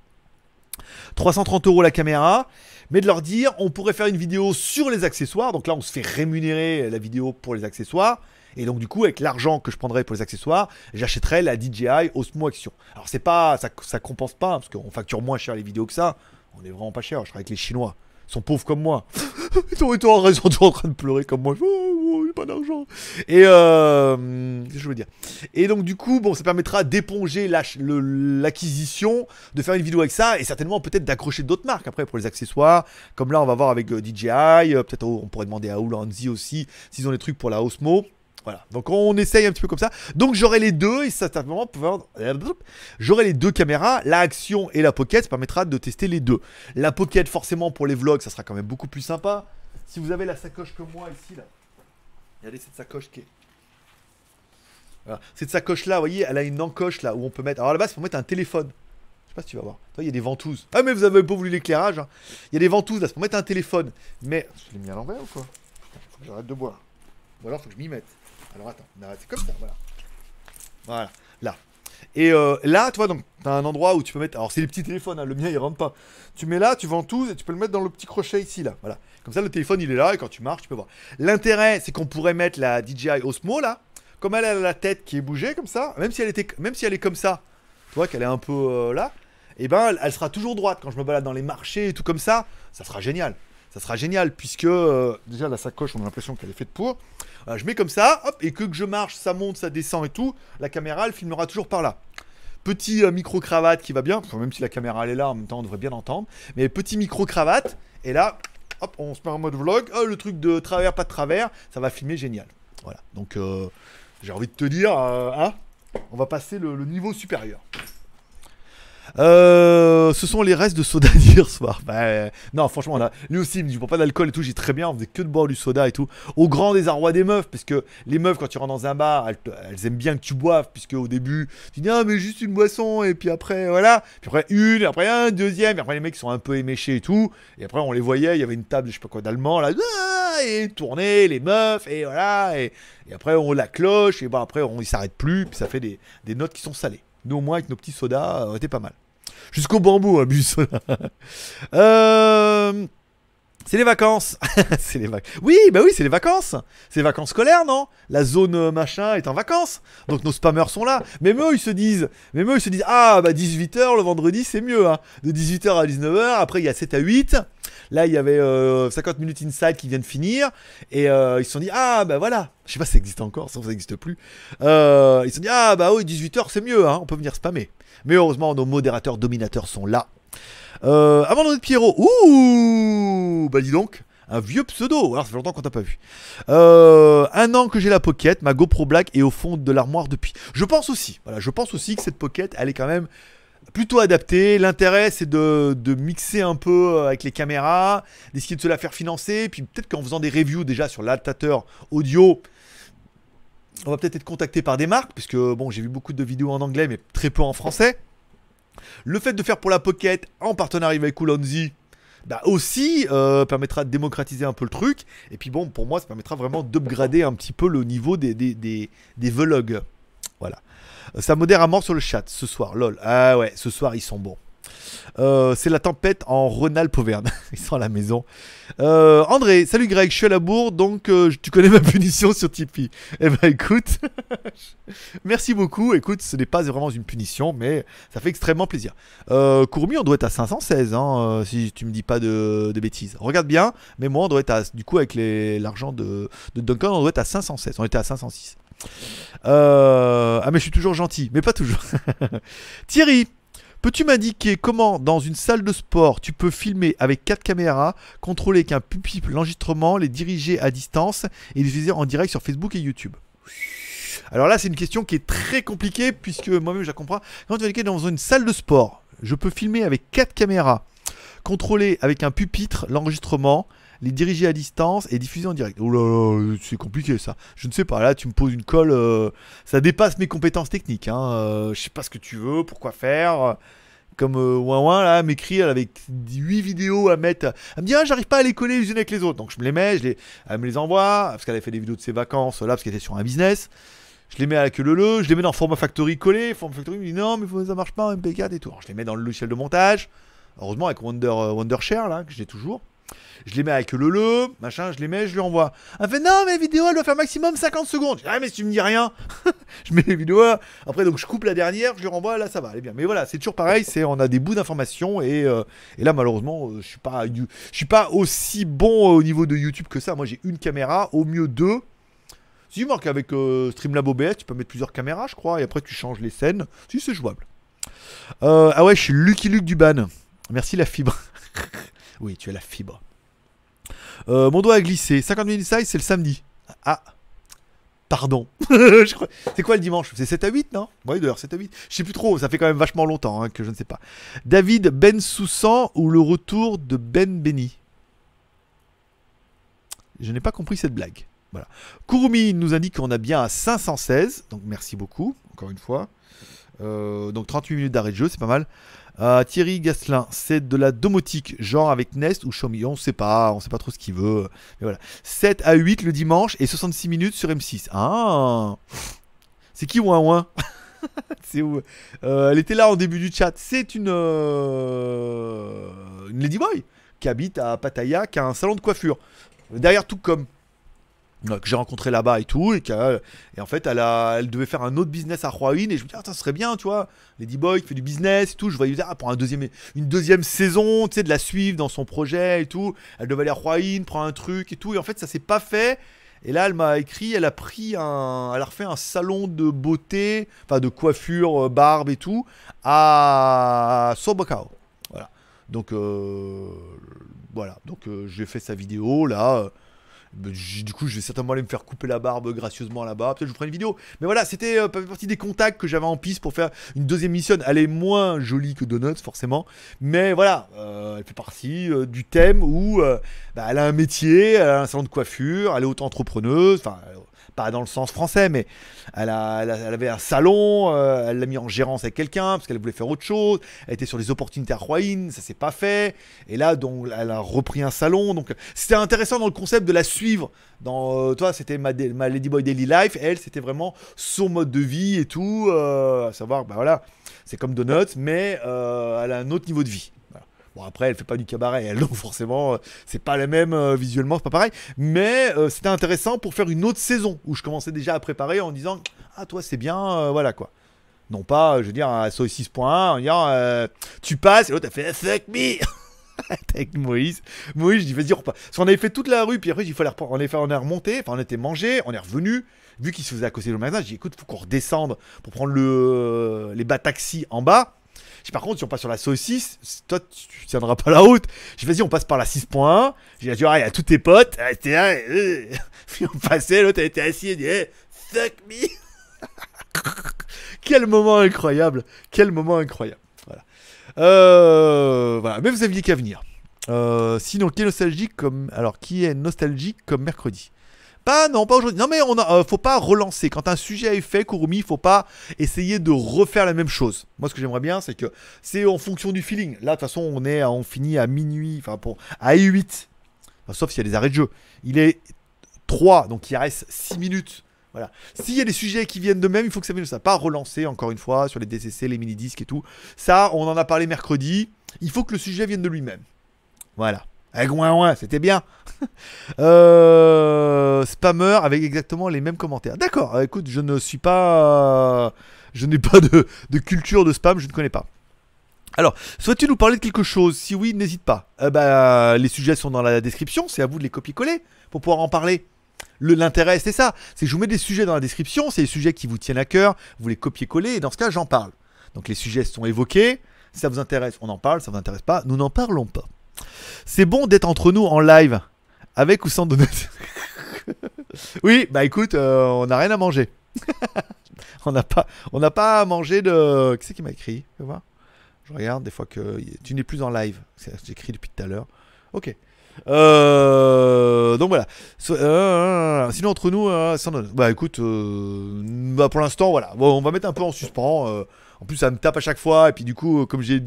[SPEAKER 1] 330 euros la caméra, mais de leur dire on pourrait faire une vidéo sur les accessoires, donc là on se fait rémunérer la vidéo pour les accessoires. Et donc du coup, avec l'argent que je prendrais pour les accessoires, j'achèterais la DJI Osmo Action. Alors c'est pas, ça, ça compense pas, parce qu'on facture moins cher les vidéos que ça. On est vraiment pas cher. Je travaille avec les Chinois. Ils sont pauvres comme moi. *laughs* Ils sont ont raison, en train de pleurer comme moi. Oh, oh, pas d'argent. Et euh, je veux dire? Et donc du coup, bon, ça permettra d'éponger l'acquisition, de faire une vidéo avec ça, et certainement peut-être d'accrocher d'autres marques après pour les accessoires. Comme là, on va voir avec euh, DJI. euh, peut-être oh, on pourrait demander à Ulanzi aussi s'ils ont des trucs pour la Osmo. Voilà, donc on essaye un petit peu comme ça. Donc j'aurai les deux et certainement pouvoir... j'aurai les deux caméras, la Action et la Pocket, ça permettra de tester les deux. La Pocket forcément pour les vlogs, ça sera quand même beaucoup plus sympa. Si vous avez la sacoche que moi ici là, regardez cette sacoche qui est. Voilà. Cette sacoche là, vous voyez, elle a une encoche là où on peut mettre. Alors base, il faut mettre un téléphone. Je sais pas si tu vas voir. Toi, il y a des ventouses. Ah mais vous avez pas voulu l'éclairage. hein. Il y a des ventouses là, c'est pour mettre un téléphone. Mais je l'ai mis à l'envers ou quoi? Putain, Faut que j'arrête de boire. Ou alors faut que je m'y mette. Alors attends, c'est comme ça, voilà. Voilà, là. Et euh, là, tu vois, donc, t'as un endroit où tu peux mettre. Alors, c'est les petits téléphones, hein, le mien il rentre pas. Tu mets là, tu ventouses et tu peux le mettre dans le petit crochet ici, là. Voilà. Comme ça, le téléphone il est là et quand tu marches, tu peux voir. L'intérêt, c'est qu'on pourrait mettre la DJI Osmo là. Comme elle a la tête qui est bougée comme ça, même si elle, était, même si elle est comme ça, tu vois qu'elle est un peu euh, là, et ben elle, elle sera toujours droite quand je me balade dans les marchés et tout comme ça. Ça sera génial. Ça sera génial puisque euh, déjà la sacoche, on a l'impression qu'elle est faite pour. Voilà, je mets comme ça, hop, et que, je marche, ça monte, ça descend et tout. La caméra, elle filmera toujours par là. Petit euh, micro-cravate qui va bien, même si la caméra elle est là, en même temps on devrait bien entendre. Mais petit micro-cravate, et là, hop, on se met en mode vlog. Oh, le truc de travers, pas de travers, ça va filmer génial. Voilà, donc euh, j'ai envie de te dire, euh, hein, on va passer le niveau supérieur. Euh, ce sont les restes de soda *laughs* d'hier soir. Bah, euh, non, franchement, là, lui aussi, il me dit, bois pas d'alcool et tout, j'ai très bien, on faisait que de boire du soda et tout. Au grand désarroi des meufs, parce que les meufs, quand tu rentres dans un bar, elles, aiment bien que tu boives, puisque au début, tu dis, ah, mais juste une boisson, et puis après, voilà. Puis après, une, et après, un, deuxième, et après, les mecs sont un peu éméchés et tout. Et après, on les voyait, il y avait une table, je sais pas quoi, d'allemand, là, ah, et tourner, les meufs, et voilà. Et, après, on la cloche, et bon, après, on, il s'arrête plus, puis ça fait des notes qui sont salées. Nous, au moins, avec nos petits sodas, euh, on était pas mal. Jusqu'au bambou, *laughs* un bus. euh, C'est les vacances. *laughs* c'est les vacances. Oui, bah oui, c'est les vacances. C'est les vacances scolaires, non? La zone euh, machin est en vacances. Donc nos spammers sont là. Même eux, ils se disent, même eux, ils se disent, ah bah 18h le vendredi, c'est mieux. Hein. De 18h à 19h. Après, il y a 7 à 8. Là, il y avait euh, 50 minutes inside qui viennent de finir. Et euh, ils se sont dit, ah bah voilà. Je sais pas si ça existe encore, ça, n'existe plus. Euh, ils se sont dit, ah bah oui, 18h, c'est mieux. Hein. On peut venir spammer. Mais heureusement, nos modérateurs dominateurs sont là. Euh, Amandine de Pierrot. Ouh Bah dis donc, un vieux pseudo. Alors ça fait longtemps qu'on t'a pas vu. Euh, un an que j'ai la Pocket, ma GoPro Black est au fond de l'armoire depuis. Je pense aussi. Voilà, je pense aussi que cette Pocket, elle est quand même plutôt adaptée. L'intérêt, c'est de, de mixer un peu avec les caméras, d'essayer de se la faire financer. Puis peut-être qu'en faisant des reviews déjà sur l'adaptateur audio, on va peut-être être contacté par des marques, puisque bon, j'ai vu beaucoup de vidéos en anglais, mais très peu en français. Le fait de faire pour la Pocket en partenariat avec Ulanzi, bah aussi euh, permettra de démocratiser un peu le truc. Et puis bon, pour moi, ça permettra vraiment d'upgrader un petit peu le niveau des, des, des, des vlogs. Voilà. Euh, Ça modère à mort sur le chat ce soir, lol. Ah ouais, ce soir ils sont bons. Euh, c'est la tempête en Rhône-Alpes-Auvergne. *laughs* Ils sont à la maison. Euh, André, salut Greg, je suis à la bourre, donc euh, tu connais ma *laughs* punition sur Tipeee. Eh ben écoute, *laughs* merci beaucoup. Écoute, ce n'est pas vraiment une punition, mais ça fait extrêmement plaisir. Euh, Courmi, on doit être à 516, hein, si tu me dis pas de, bêtises. Regarde bien, mais moi, on doit être à, du coup, avec l'argent de, de Duncan, on doit être à 516. On était à 506. Euh, ah mais je suis toujours gentil, mais pas toujours. Thierry, peux-tu m'indiquer comment dans une salle de sport tu peux filmer avec quatre caméras, contrôler qu'un pupitre l'enregistrement, les diriger à distance et les diffuser en direct sur Facebook et YouTube? Alors là c'est une question qui est très compliquée puisque moi-même je la comprends. Quand tu indiquer dans une salle de sport, je peux filmer avec quatre caméras, contrôler avec un pupitre l'enregistrement, les diriger à distance et diffuser en direct. Oh là là, c'est compliqué ça. Je ne sais pas, là tu me poses une colle, euh, ça dépasse mes compétences techniques. Hein. Euh, je sais pas ce que tu veux, pourquoi faire. Comme euh, Ouin là m'écrit, elle avait 8 vidéos à mettre. Elle me dit ah j'arrive pas à les coller les unes avec les autres. Donc je me les mets, je les... elle me les envoie, parce qu'elle avait fait des vidéos de ses vacances là, parce qu'elle était sur un business. Je les mets à la queue leu, je les mets dans Forma Factory collé. Forma Factory me dit non mais ça marche pas en MP4 et tout. Alors, je les mets dans le logiciel de montage. Heureusement avec Wonder, euh, Wondershare là, que j'ai toujours. Je les mets avec le le, machin, je les mets, je lui envoie. Elle fait non, mais vidéo elle doit faire maximum 50 secondes. Je dis, ah, mais si tu me dis rien, *laughs* je mets les vidéos. Après, donc je coupe la dernière, je lui renvoie, là ça va, elle est bien. Mais voilà, c'est toujours pareil, c'est on a des bouts d'informations et, euh, là malheureusement, euh, je suis pas, suis pas aussi bon au niveau de YouTube que ça. Moi j'ai une caméra, au mieux deux. Si, Marc, avec euh, Streamlab OBS, tu peux mettre plusieurs caméras, je crois, et après tu changes les scènes. Si, c'est jouable. Euh, ah ouais, je suis Lucky Luke du ban. Merci la fibre. *laughs* oui, tu as la fibre. Euh, mon doigt a glissé. 50 minutes size, c'est le samedi. Ah. Pardon. *laughs* C'est quoi le dimanche? C'est 7 à 8, non? Oui, d'ailleurs, 7 à 8. Je sais plus trop, ça fait quand même vachement longtemps hein, que je ne sais pas. David Ben Soussan ou le retour de Ben Benny? Je n'ai pas compris cette blague. Voilà. Kurumi nous indique qu'on a bien à 516, donc merci beaucoup, encore une fois. Euh, donc 38 minutes d'arrêt de jeu, c'est pas mal. Euh, Thierry Gasselin, c'est de la domotique, genre avec Nest ou Xiaomi, on sait pas, on sait pas trop ce qu'il veut. Mais voilà. 7 à 8 le dimanche et 66 minutes sur M6. Ah C'est qui Ouin Ouin? *laughs* C'est où? Euh, Elle était là en début du chat. C'est une, euh, une Ladyboy qui habite à Pattaya, qui a un salon de coiffure. Derrière tout comme que j'ai rencontré là-bas et tout, et, qu'a- et en fait, elle, a, elle devait faire un autre business à Rouen, et je me dis, ah, ça serait bien, tu vois, Ladyboy qui fait du business et tout, je voyais ah, pour un deuxième, une deuxième saison, tu sais, de la suivre dans son projet et tout, elle devait aller à Rouen, prendre un truc et tout, et en fait, ça s'est pas fait, et là, elle m'a écrit, elle a pris un, elle a refait un salon de beauté, enfin de coiffure, euh, barbe et tout, à Sobacao, voilà, donc, euh, voilà, donc euh, j'ai fait sa vidéo, là, du coup, je vais certainement aller me faire couper la barbe gracieusement là-bas. Peut-être je vous ferai une vidéo. Mais voilà, c'était euh, partie des contacts que j'avais en piste pour faire une deuxième mission. Elle est moins jolie que Donuts, forcément. Mais voilà, euh, elle fait partie euh, du thème où bah, elle a un métier, elle a un salon de coiffure, elle est auto-entrepreneuse. Enfin, pas dans le sens français, mais elle, avait un salon, euh, elle l'a mis en gérance avec quelqu'un parce qu'elle voulait faire autre chose. Elle était sur des opportunités à Rouen, ça s'est pas fait. Et là, donc, elle a repris un salon. Donc, c'était intéressant dans le concept de la suivre. Dans, euh, toi, c'était ma, ma Ladyboy Daily Life. Elle, c'était vraiment son mode de vie et tout. euh, à savoir, bah voilà, c'est comme Donuts, mais elle a un autre niveau de vie. Bon après elle fait pas du cabaret, elle *laughs* donc forcément euh, c'est pas la même euh, visuellement, c'est pas pareil. Mais euh, c'était intéressant pour faire une autre saison où je commençais déjà à préparer en disant ah toi c'est bien, voilà quoi. Non pas, je veux dire à SOS 6.1 en disant tu passes et l'autre a fait fuck me. *laughs* avec Moïse. Moïse, je dis vas-y, on repart. Parce qu'on avait fait toute la rue, puis après, il fallait. On, est on est remonté, enfin, on était mangé, on est revenu. Vu qu'il se faisait accoster le magasin, j'ai dit écoute, faut qu'on redescende pour prendre le, les bas taxis en bas. Par contre, si on passe sur la saucisse, toi, tu, tiendras pas la route. J'ai vas-y, on passe par la 6.1. J'ai dit, vois, il y a tous tes potes. Ah, là. Puis on passait, l'autre, elle était assis, elle dit, hey, fuck me. *laughs* Quel moment incroyable. Quel moment incroyable. Voilà. Euh, voilà. Mais vous aviez qu'à venir. Euh, sinon, qui est nostalgique comme. Alors, qui est nostalgique comme mercredi? Pas, non, pas aujourd'hui. Non, mais on a, euh, faut pas relancer. Quand un sujet est fait, Kurumi, faut pas essayer de refaire la même chose. Moi, ce que j'aimerais bien, c'est que c'est en fonction du feeling. Là, de toute façon, on est, on finit à minuit, enfin, pour, à 8. Enfin, sauf s'il y a des arrêts de jeu. Il est 3, donc il reste 6 minutes. Voilà. S'il y a des sujets qui viennent de même, il faut que ça vienne ça. Pas relancer encore une fois sur les DCC, les mini-disques et tout. Ça, on en a parlé mercredi. Il faut que le sujet vienne de lui-même. Voilà. Avec ouin ouin, c'était bien. *laughs* euh, spammer avec exactement les mêmes commentaires. D'accord, euh, écoute, je ne suis pas. Je n'ai pas de, culture de spam, je ne connais pas. Alors, souhaites-tu nous parler de quelque chose? Si oui, n'hésite pas. Euh, bah, les sujets sont dans la description, c'est à vous de les copier-coller pour pouvoir en parler. Le- L'intérêt, c'est ça. C'est que je vous mets des sujets dans la description, c'est des sujets qui vous tiennent à cœur, vous les copiez-coller, et dans ce cas, j'en parle. Donc les sujets sont évoqués. Si ça vous intéresse, on en parle. Ça vous intéresse pas, nous n'en parlons pas. C'est bon d'être entre nous en live, avec ou sans donate. *laughs* oui, bah écoute, euh, on n'a rien à manger. *laughs* on n'a pas, on n'a pas à manger de. Qui c'est qui m'a écrit Fais voir. Je regarde des fois que tu n'es plus en live. J'écris depuis tout à l'heure. Ok. Euh, donc voilà. Euh, sinon entre nous, sans donate. bah écoute, bah pour l'instant voilà. On va mettre un peu en suspens. En plus, ça me tape à chaque fois. Et puis, du coup, comme j'ai.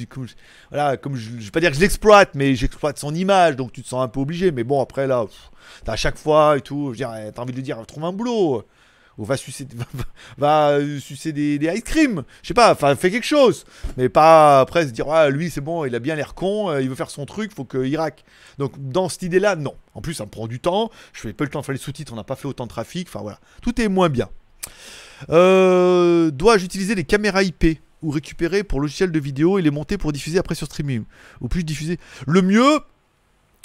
[SPEAKER 1] Voilà, comme je. Je vais pas dire que je l'exploite, mais j'exploite son image. Donc, tu te sens un peu obligé. Mais bon, après, là, t'as à chaque fois et tout. Je veux dire, t'as envie de lui dire, trouve un boulot. Ou va sucer, *laughs* va, sucer des, des ice cream. Je sais pas, enfin, fais quelque chose. Mais pas après se dire, ah, lui, c'est bon, il a bien l'air con. euh, il veut faire son truc, faut qu'il raque. Donc, dans cette idée-là, non. En plus, ça me prend du temps. Je fais pas le temps de faire les sous-titres. On n'a pas fait autant de trafic. Enfin, voilà. Tout est moins bien. Euh, Dois-je utiliser les caméras IP ou récupérer pour logiciel de vidéo et les monter pour diffuser après sur streaming Ou plus diffuser? Le mieux,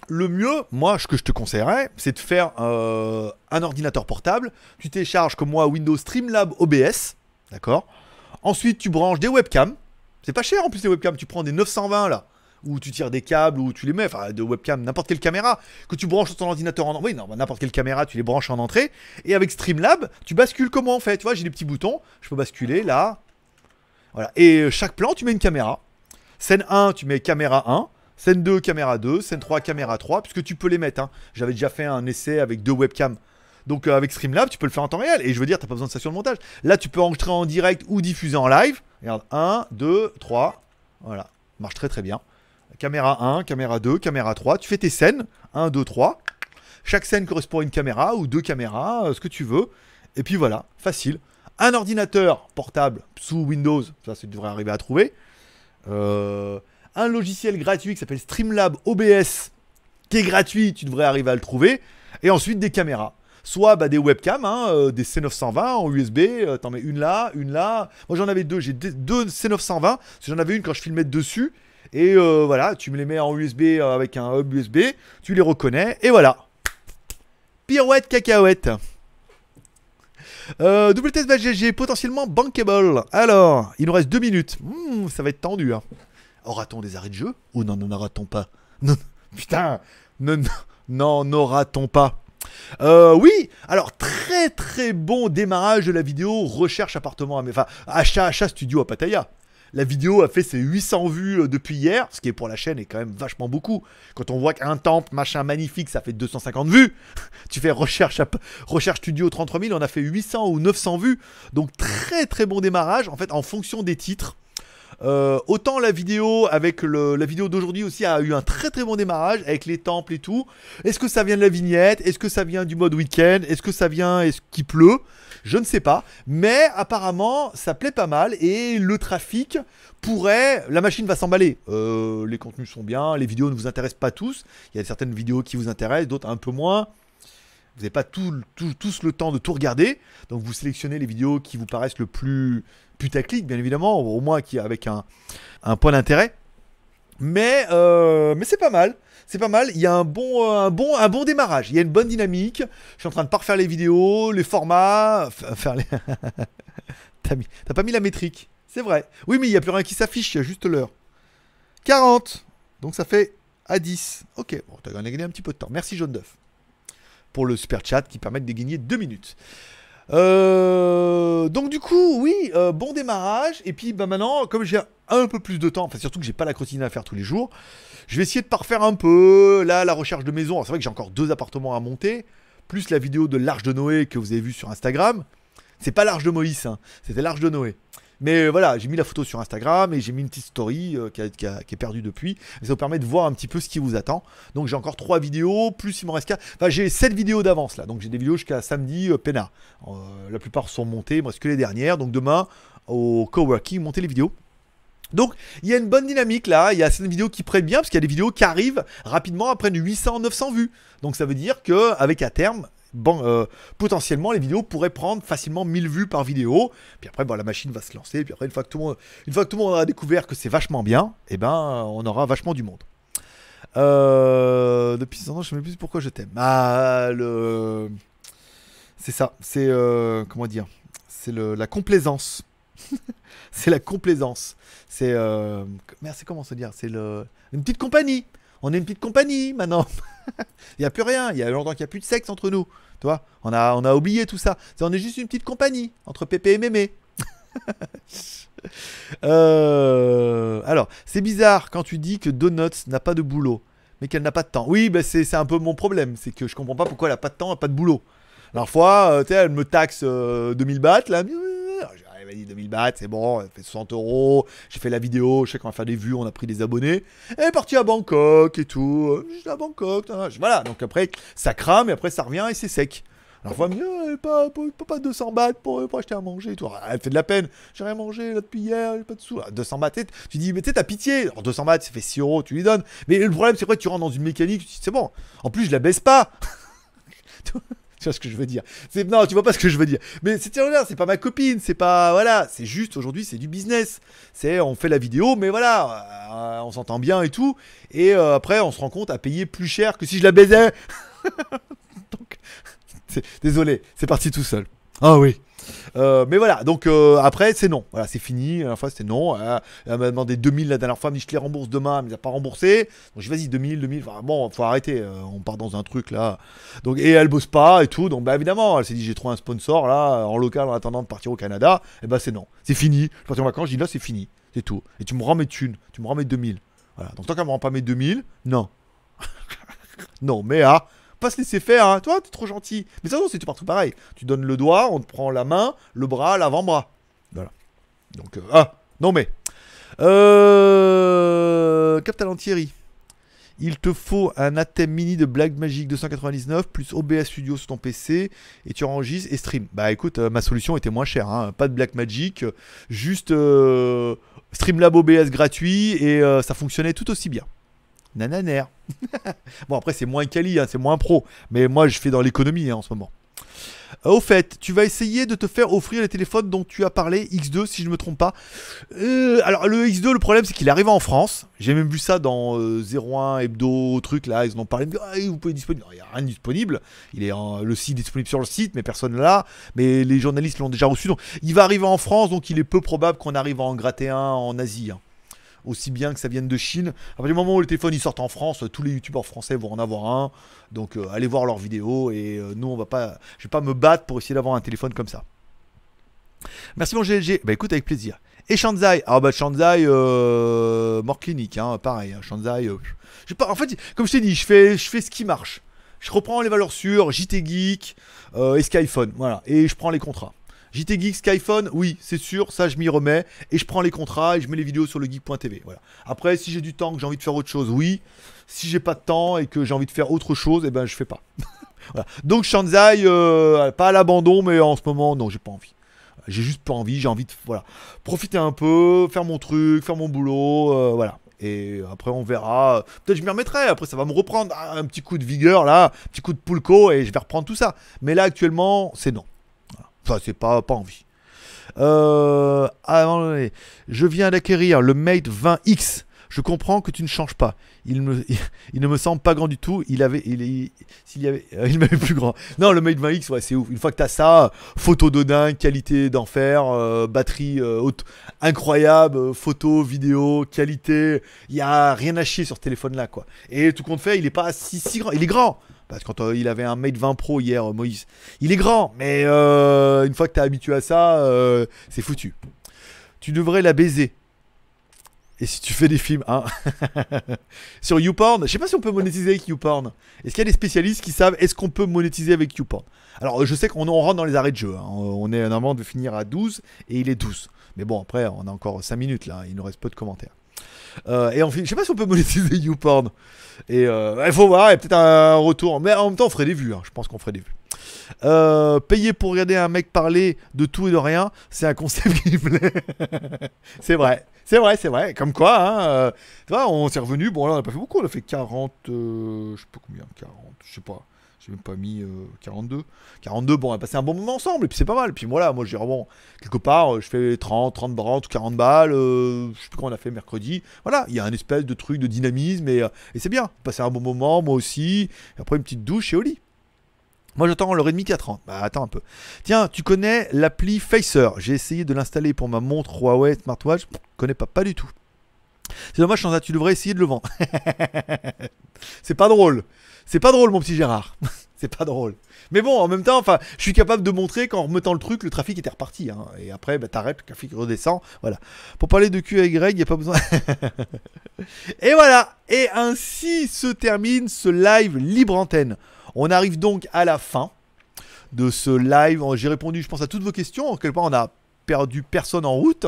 [SPEAKER 1] le mieux, moi, ce que je te conseillerais, c'est de faire euh, un ordinateur portable. Tu télécharges comme moi Windows Streamlab OBS, d'accord? Ensuite, tu branches des webcams. C'est pas cher en plus les webcams. Tu prends des 920 là, où tu tires des câbles, ou tu les mets, enfin de webcam, n'importe quelle caméra que tu branches sur ton ordinateur en oui non bah, n'importe quelle caméra, tu les branches en entrée. Et avec Streamlab, tu bascules comment on fait? Tu vois, j'ai des petits boutons, je peux basculer là, voilà. Et euh, chaque plan, tu mets une caméra. Scène 1, tu mets caméra 1. Scène 2, caméra 2. Scène 3, caméra 3. Puisque tu peux les mettre. hein. J'avais déjà fait un essai avec deux webcams. Donc euh, avec Streamlab, tu peux le faire en temps réel. Et je veux dire, t'as pas besoin de station de montage. Là, tu peux enregistrer en direct ou diffuser en live. Regarde, 1, 2, 3. Voilà. Marche très très bien. Caméra 1, caméra 2, caméra 3. Tu fais tes scènes. 1, 2, 3. Chaque scène correspond à une caméra ou deux caméras, euh, ce que tu veux. Et puis voilà, facile. Un ordinateur portable sous Windows, ça, tu devrais arriver à trouver. Euh, un logiciel gratuit qui s'appelle Streamlab OBS, qui est gratuit, tu devrais arriver à le trouver. Et ensuite des caméras. Soit bah, des webcams, hein, euh, des C920 en USB, t'en mets une là, une là. Moi j'en avais deux, j'ai deux- deux C920, parce que j'en avais une quand je filmais dessus. Et euh, voilà, tu me les mets en USB euh, avec un hub USB, tu les reconnais, et voilà. Pirouette cacahuète. Euh, WTS GG, potentiellement bankable. Alors, il nous reste deux minutes. Hmm, ça va être tendu. Hein. Aura-t-on des arrêts de jeu ou n'en en aura-t-on pas? Non, Putain, non, non, n'en aura-t-on pas? Euh, oui, alors très très bon démarrage de la vidéo recherche appartement, à- enfin achat achat studio à Pattaya. La vidéo a fait ses 800 vues euh, depuis hier, ce qui est pour la chaîne est quand même vachement beaucoup. Quand on voit qu'un temple machin magnifique, ça fait 250 vues. *laughs* tu fais recherche, studio 33 000, on a fait 800 ou 900 vues. Donc très très bon démarrage. En fait, en fonction des titres, Euh, autant la vidéo avec la vidéo d'aujourd'hui aussi a eu un très très bon démarrage avec les temples et tout. Est-ce que ça vient de la vignette? Est-ce que ça vient du mode week-end? Est-ce que ça vient Est-ce qu'il pleut? Je ne sais pas. Mais apparemment, ça plaît pas mal et le trafic pourrait. La machine va s'emballer. Euh, les contenus sont bien, les vidéos ne vous intéressent pas tous. Il y a certaines vidéos qui vous intéressent, d'autres un peu moins. Vous n'avez pas tout, tous le temps de tout regarder. Donc vous sélectionnez les vidéos qui vous paraissent le plus putaclic, bien évidemment, au moins qui avec un, un point d'intérêt. Mais, euh, mais c'est pas mal. C'est pas mal. Il y a un bon, euh, un, bon, démarrage. Il y a une bonne dynamique. Je suis en train de parfaire les vidéos, les formats. *laughs* mis- t'as pas mis la métrique. C'est vrai. Oui, mais il n'y a plus rien qui s'affiche. Il y a juste l'heure. 40. Donc ça fait à 10. Ok. Bon, t'as gagné un petit peu de temps. Merci, Jaune d'œuf pour le super chat qui permet de gagner 2 minutes. Euh, donc du coup, oui, euh, bon démarrage. Et puis bah, maintenant, comme j'ai un peu plus de temps, enfin surtout que j'ai pas la cantine à faire tous les jours, je vais essayer de parfaire un peu. Là, la recherche de maison. C'est vrai que j'ai encore deux appartements à monter, plus la vidéo de l'arche de Noé que vous avez vue sur Instagram. C'est pas l'arche de Moïse, hein, c'était l'arche de Noé. Mais euh, voilà, j'ai mis la photo sur Instagram et j'ai mis une petite story euh, qui, est perdue depuis. Ça vous permet de voir un petit peu ce qui vous attend. Donc j'ai encore trois vidéos, plus il m'en reste 4. Enfin, j'ai 7 vidéos d'avance là. Donc j'ai des vidéos jusqu'à samedi euh, peinard. Euh, la plupart sont montées, il me reste que les dernières. Donc demain, au coworking, monter les vidéos. Donc il y a une bonne dynamique là. Il y a certaines vidéos qui prennent bien parce qu'il y a des vidéos qui arrivent rapidement après 800-900 vues. Donc ça veut dire que avec à terme. Euh, potentiellement, les vidéos pourraient prendre facilement 1000 vues par vidéo. Puis après, bon, la machine va se lancer. Puis après, une fois que tout le monde, une fois que tout le monde aura découvert que c'est vachement bien, eh ben, on aura vachement du monde. Euh, depuis 6 ans, je ne sais plus pourquoi je t'aime. Ah, le... C'est ça, c'est... euh, comment dire? C'est la complaisance. *laughs* c'est la complaisance. C'est... Merde, c'est comment se dire? C'est une petite compagnie. On est une petite compagnie maintenant. *laughs* Il n'y a plus rien. Il y a longtemps qu'il n'y a plus de sexe entre nous. Tu vois on a, on a oublié tout ça. On est juste une petite compagnie entre Pépé et Mémé. *laughs* Euh, alors, c'est bizarre quand tu dis que Donuts n'a pas de boulot, mais qu'elle n'a pas de temps. Oui, bah c'est un peu mon problème, c'est que je comprends pas pourquoi elle a pas de temps, elle a pas de boulot. La fois, euh, elle me taxe euh, 2000 bahts, là. Alors, j'ai dit, Allez, vas-y, 2000 bahts, c'est bon, elle fait 60 euros. J'ai fait la vidéo, je sais qu'on va faire des vues, on a pris des abonnés. Elle est partie à Bangkok et tout. Euh, suis à Bangkok, voilà. Donc après, ça crame et après, ça revient et c'est sec. Alors, fois, Ah, pas, pas, pas, pas 200 bahts pour, pour acheter à manger et tout. Elle fait de la peine. J'ai rien mangé là depuis hier, j'ai pas de sous. Ah, 200 bahts, tu dis, mais tu sais, t'as pitié. Alors, 200 bahts, ça fait 6 euros, tu lui donnes. Mais le problème, c'est quoi Tu rentres dans une mécanique, c'est bon. En plus, je la baisse pas. *laughs* Ce que je veux dire c'est, Non, tu vois pas ce que je veux dire. Mais c'est là, c'est pas ma copine, c'est pas voilà, c'est juste aujourd'hui c'est du business. C'est on fait la vidéo, mais voilà, euh, on s'entend bien et tout. Et euh, après on se rend compte à payer plus cher que si je la baisais. *laughs* Donc, désolé, c'est parti tout seul. Ah oui. Euh, mais voilà, donc euh, après c'est non. Voilà, c'est fini. La fois c'était non. Euh, elle m'a demandé 2000 la dernière fois, elle je te les rembourse demain, mais elle m'a pas remboursé. Donc je vas-y 2000, 2000. Enfin, bon, faut arrêter. on part dans un truc là. Donc et elle bosse pas et tout. Donc bah évidemment, elle s'est dit j'ai trouvé un sponsor là en local en attendant de partir au Canada. Et bah c'est non, c'est fini. Je parti en vacances, je dis là c'est fini, c'est tout. Et tu me rends mes thunes, tu me rends mes 2000. Voilà. Donc tant qu'elle me rend pas mes 2000, non. *laughs* non, mais ah, pas se laisser faire, hein. Toi, t'es trop gentil. Mais ça, c'est tout partout pareil. Tu donnes le doigt, on te prend la main, le bras, l'avant-bras. Voilà. Donc, euh, ah, non mais. Euh. Captain Thierry. Il te faut un Atem Mini de Black Magic 299 plus OBS Studio sur ton PC et tu enregistres et stream. Bah écoute, euh, ma solution était moins chère, hein. pas de Black Magic, juste euh, Streamlab OBS gratuit et ça fonctionnait tout aussi bien. Nananer. *laughs* bon après c'est moins quali, hein, c'est moins pro, mais moi je fais dans l'économie hein, en ce moment. Euh, au fait, tu vas essayer de te faire offrir les téléphones dont tu as parlé, X2 si je ne me trompe pas. Euh, alors le X2, le problème c'est qu'il est arrivé en France. J'ai même vu ça dans euh, 01 Hebdo, truc là, ils en ont parlé. Ah, vous pouvez disponible. Il n'y a rien disponible. Il est en- le site disponible sur le site, mais personne là. Mais les journalistes l'ont déjà reçu. Donc il va arriver en France, donc il est peu probable qu'on arrive à en gratter un en Asie. hein. Aussi bien que ça vienne de Chine. À partir du moment où le téléphone il sort en France, tous les youtubeurs français vont en avoir un. Donc euh, allez voir leurs vidéos et euh, nous on va pas, je vais pas me battre pour essayer d'avoir un téléphone comme ça. Merci mon GLG. Bah écoute avec plaisir. Et Shanzai. Ah bah Shanzai, euh, mort clinique, hein, pareil. hein, Shanzai. j'ai pas, en fait, comme je t'ai dit, je fais, je fais ce qui marche. Je reprends les valeurs sûres, JT Geek et Skyphone, voilà. Et je prends les contrats. JT Geek, Skyphone, oui, c'est sûr, ça je m'y remets. Et je prends les contrats et je mets les vidéos sur le geek.tv. Voilà. Après, si j'ai du temps, que j'ai envie de faire autre chose, oui. Si j'ai pas de temps et que j'ai envie de faire autre chose, eh ben je fais pas. *laughs* Donc Shanzai, euh, pas à l'abandon, mais en ce moment, non, j'ai pas envie. J'ai juste pas envie, j'ai envie de profiter un peu, faire mon truc, faire mon boulot, euh, voilà. Et après on verra. Peut-être je m'y remettrai. Après ça va me reprendre un petit coup de vigueur là, un petit coup de pulco et je vais reprendre tout ça. Mais là actuellement c'est non. Enfin c'est pas pas envie. Euh, avant, je viens d'acquérir le Mate 20X. Je comprends que tu ne changes pas. Il, me, *laughs* il, ne me semble pas grand du tout. Il avait, il, avait, *laughs* il m'avait plus grand. Non, le Mate 20X, ouais, c'est ouf. Une fois que t'as ça, photo de dingue, qualité d'enfer, euh, batterie euh, haute, incroyable, photo, vidéo, qualité. Il y a rien à chier sur ce téléphone-là, quoi. Et tout compte fait, il est pas si, si grand. Il est grand. Parce que euh, il avait un Mate 20 Pro hier, euh, Moïse, il est grand. Mais euh, une fois que t'es habitué à ça, c'est foutu. Tu devrais la baiser. Et si tu fais des films, hein *laughs* Sur YouPorn, je sais pas si on peut monétiser avec YouPorn. Est-ce qu'il y a des spécialistes qui savent est-ce qu'on peut monétiser avec YouPorn? Alors, je sais qu'on on rentre dans les arrêts de jeu. hein. On est normalement de finir à 12 et il est 12. Mais bon, après, on a encore 5 minutes là. Il nous reste peu de commentaires. Euh, et on fait, je sais pas si on peut monétiser *laughs* YouPorn. Et euh, il faut voir, il y a peut-être un retour. Mais en même temps, on ferait des vues. hein. Je pense qu'on ferait des vues. Euh, payer pour regarder un mec parler de tout et de rien, c'est un concept *laughs* qui me plaît. *laughs* c'est vrai, c'est vrai, c'est vrai. Comme quoi, hein, on s'est revenu. Bon, là, on n'a pas fait beaucoup. On a fait 40, euh, je sais pas combien, 40, je sais pas. J'ai même pas mis euh, 42. 42, bon, on a passé un bon moment ensemble, et puis c'est pas mal. Puis voilà, moi, je dirais, bon, quelque part, euh, je fais 30, 30 30 ou 40 balles. euh, je sais plus comment on a fait mercredi. Voilà, il y a un espèce de truc de dynamisme, et, euh, et c'est bien. Passer un bon moment, moi aussi. Et après, une petite douche et au lit. Moi j'attends le Redmi 4 Bah attends un peu. Tiens, tu connais l'appli Facer? J'ai essayé de l'installer pour ma montre Huawei Smartwatch. Pff, connais pas, pas du tout. C'est dommage, Chanza, tu devrais essayer de le vendre. *laughs* c'est pas drôle. C'est pas drôle, mon petit Gérard. *laughs* c'est pas drôle. Mais bon, en même temps, enfin, je suis capable de montrer qu'en remettant le truc, le trafic était reparti. hein. Et après, bah, t'arrêtes, le trafic redescend. Voilà. Pour parler de Q Greg, il n'y a pas besoin. *laughs* Et voilà. Et ainsi se termine ce live libre antenne. On arrive donc à la fin de ce live. J'ai répondu, je pense, à toutes vos questions. En quelque part, on a perdu personne en route.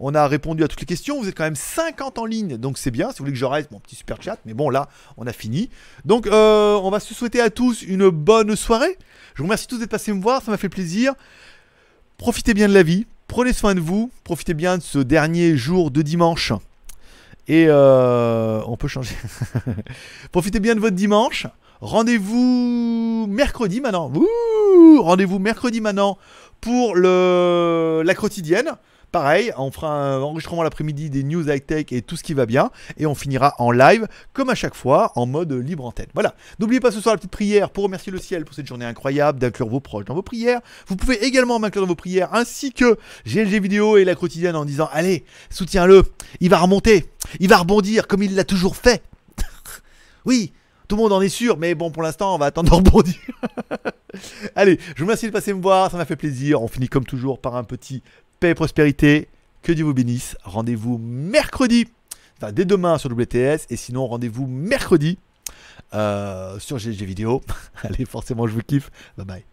[SPEAKER 1] On a répondu à toutes les questions. Vous êtes quand même 50 en ligne, donc c'est bien. Si vous voulez que je reste, mon petit super chat. Mais bon, là, on a fini. Donc, euh, on va se souhaiter à tous une bonne soirée. Je vous remercie tous d'être passés me voir, ça m'a fait plaisir. Profitez bien de la vie. Prenez soin de vous. Profitez bien de ce dernier jour de dimanche. Et euh, on peut changer. *laughs* Profitez bien de votre dimanche. Rendez-vous mercredi maintenant. Rendez-vous mercredi maintenant pour le, la quotidienne. Pareil, on fera un enregistrement l'après-midi des news high-tech et tout ce qui va bien. Et on finira en live, comme à chaque fois, en mode libre antenne. Voilà. N'oubliez pas ce soir la petite prière pour remercier le ciel pour cette journée incroyable, d'inclure vos proches dans vos prières. Vous pouvez également m'inclure dans vos prières, ainsi que GLG vidéo et la quotidienne en disant Allez, soutiens-le, il va remonter, il va rebondir comme il l'a toujours fait. *laughs* oui, tout le monde en est sûr, mais bon, pour l'instant, on va attendre de rebondir. *laughs* Allez, je vous remercie de passer me voir, ça m'a fait plaisir. On finit comme toujours par un petit paix et prospérité. Que Dieu vous bénisse. Rendez-vous mercredi, enfin dès demain sur WTS, et sinon rendez-vous mercredi euh, sur GG Vidéo. *laughs* Allez, forcément, je vous kiffe. Bye bye.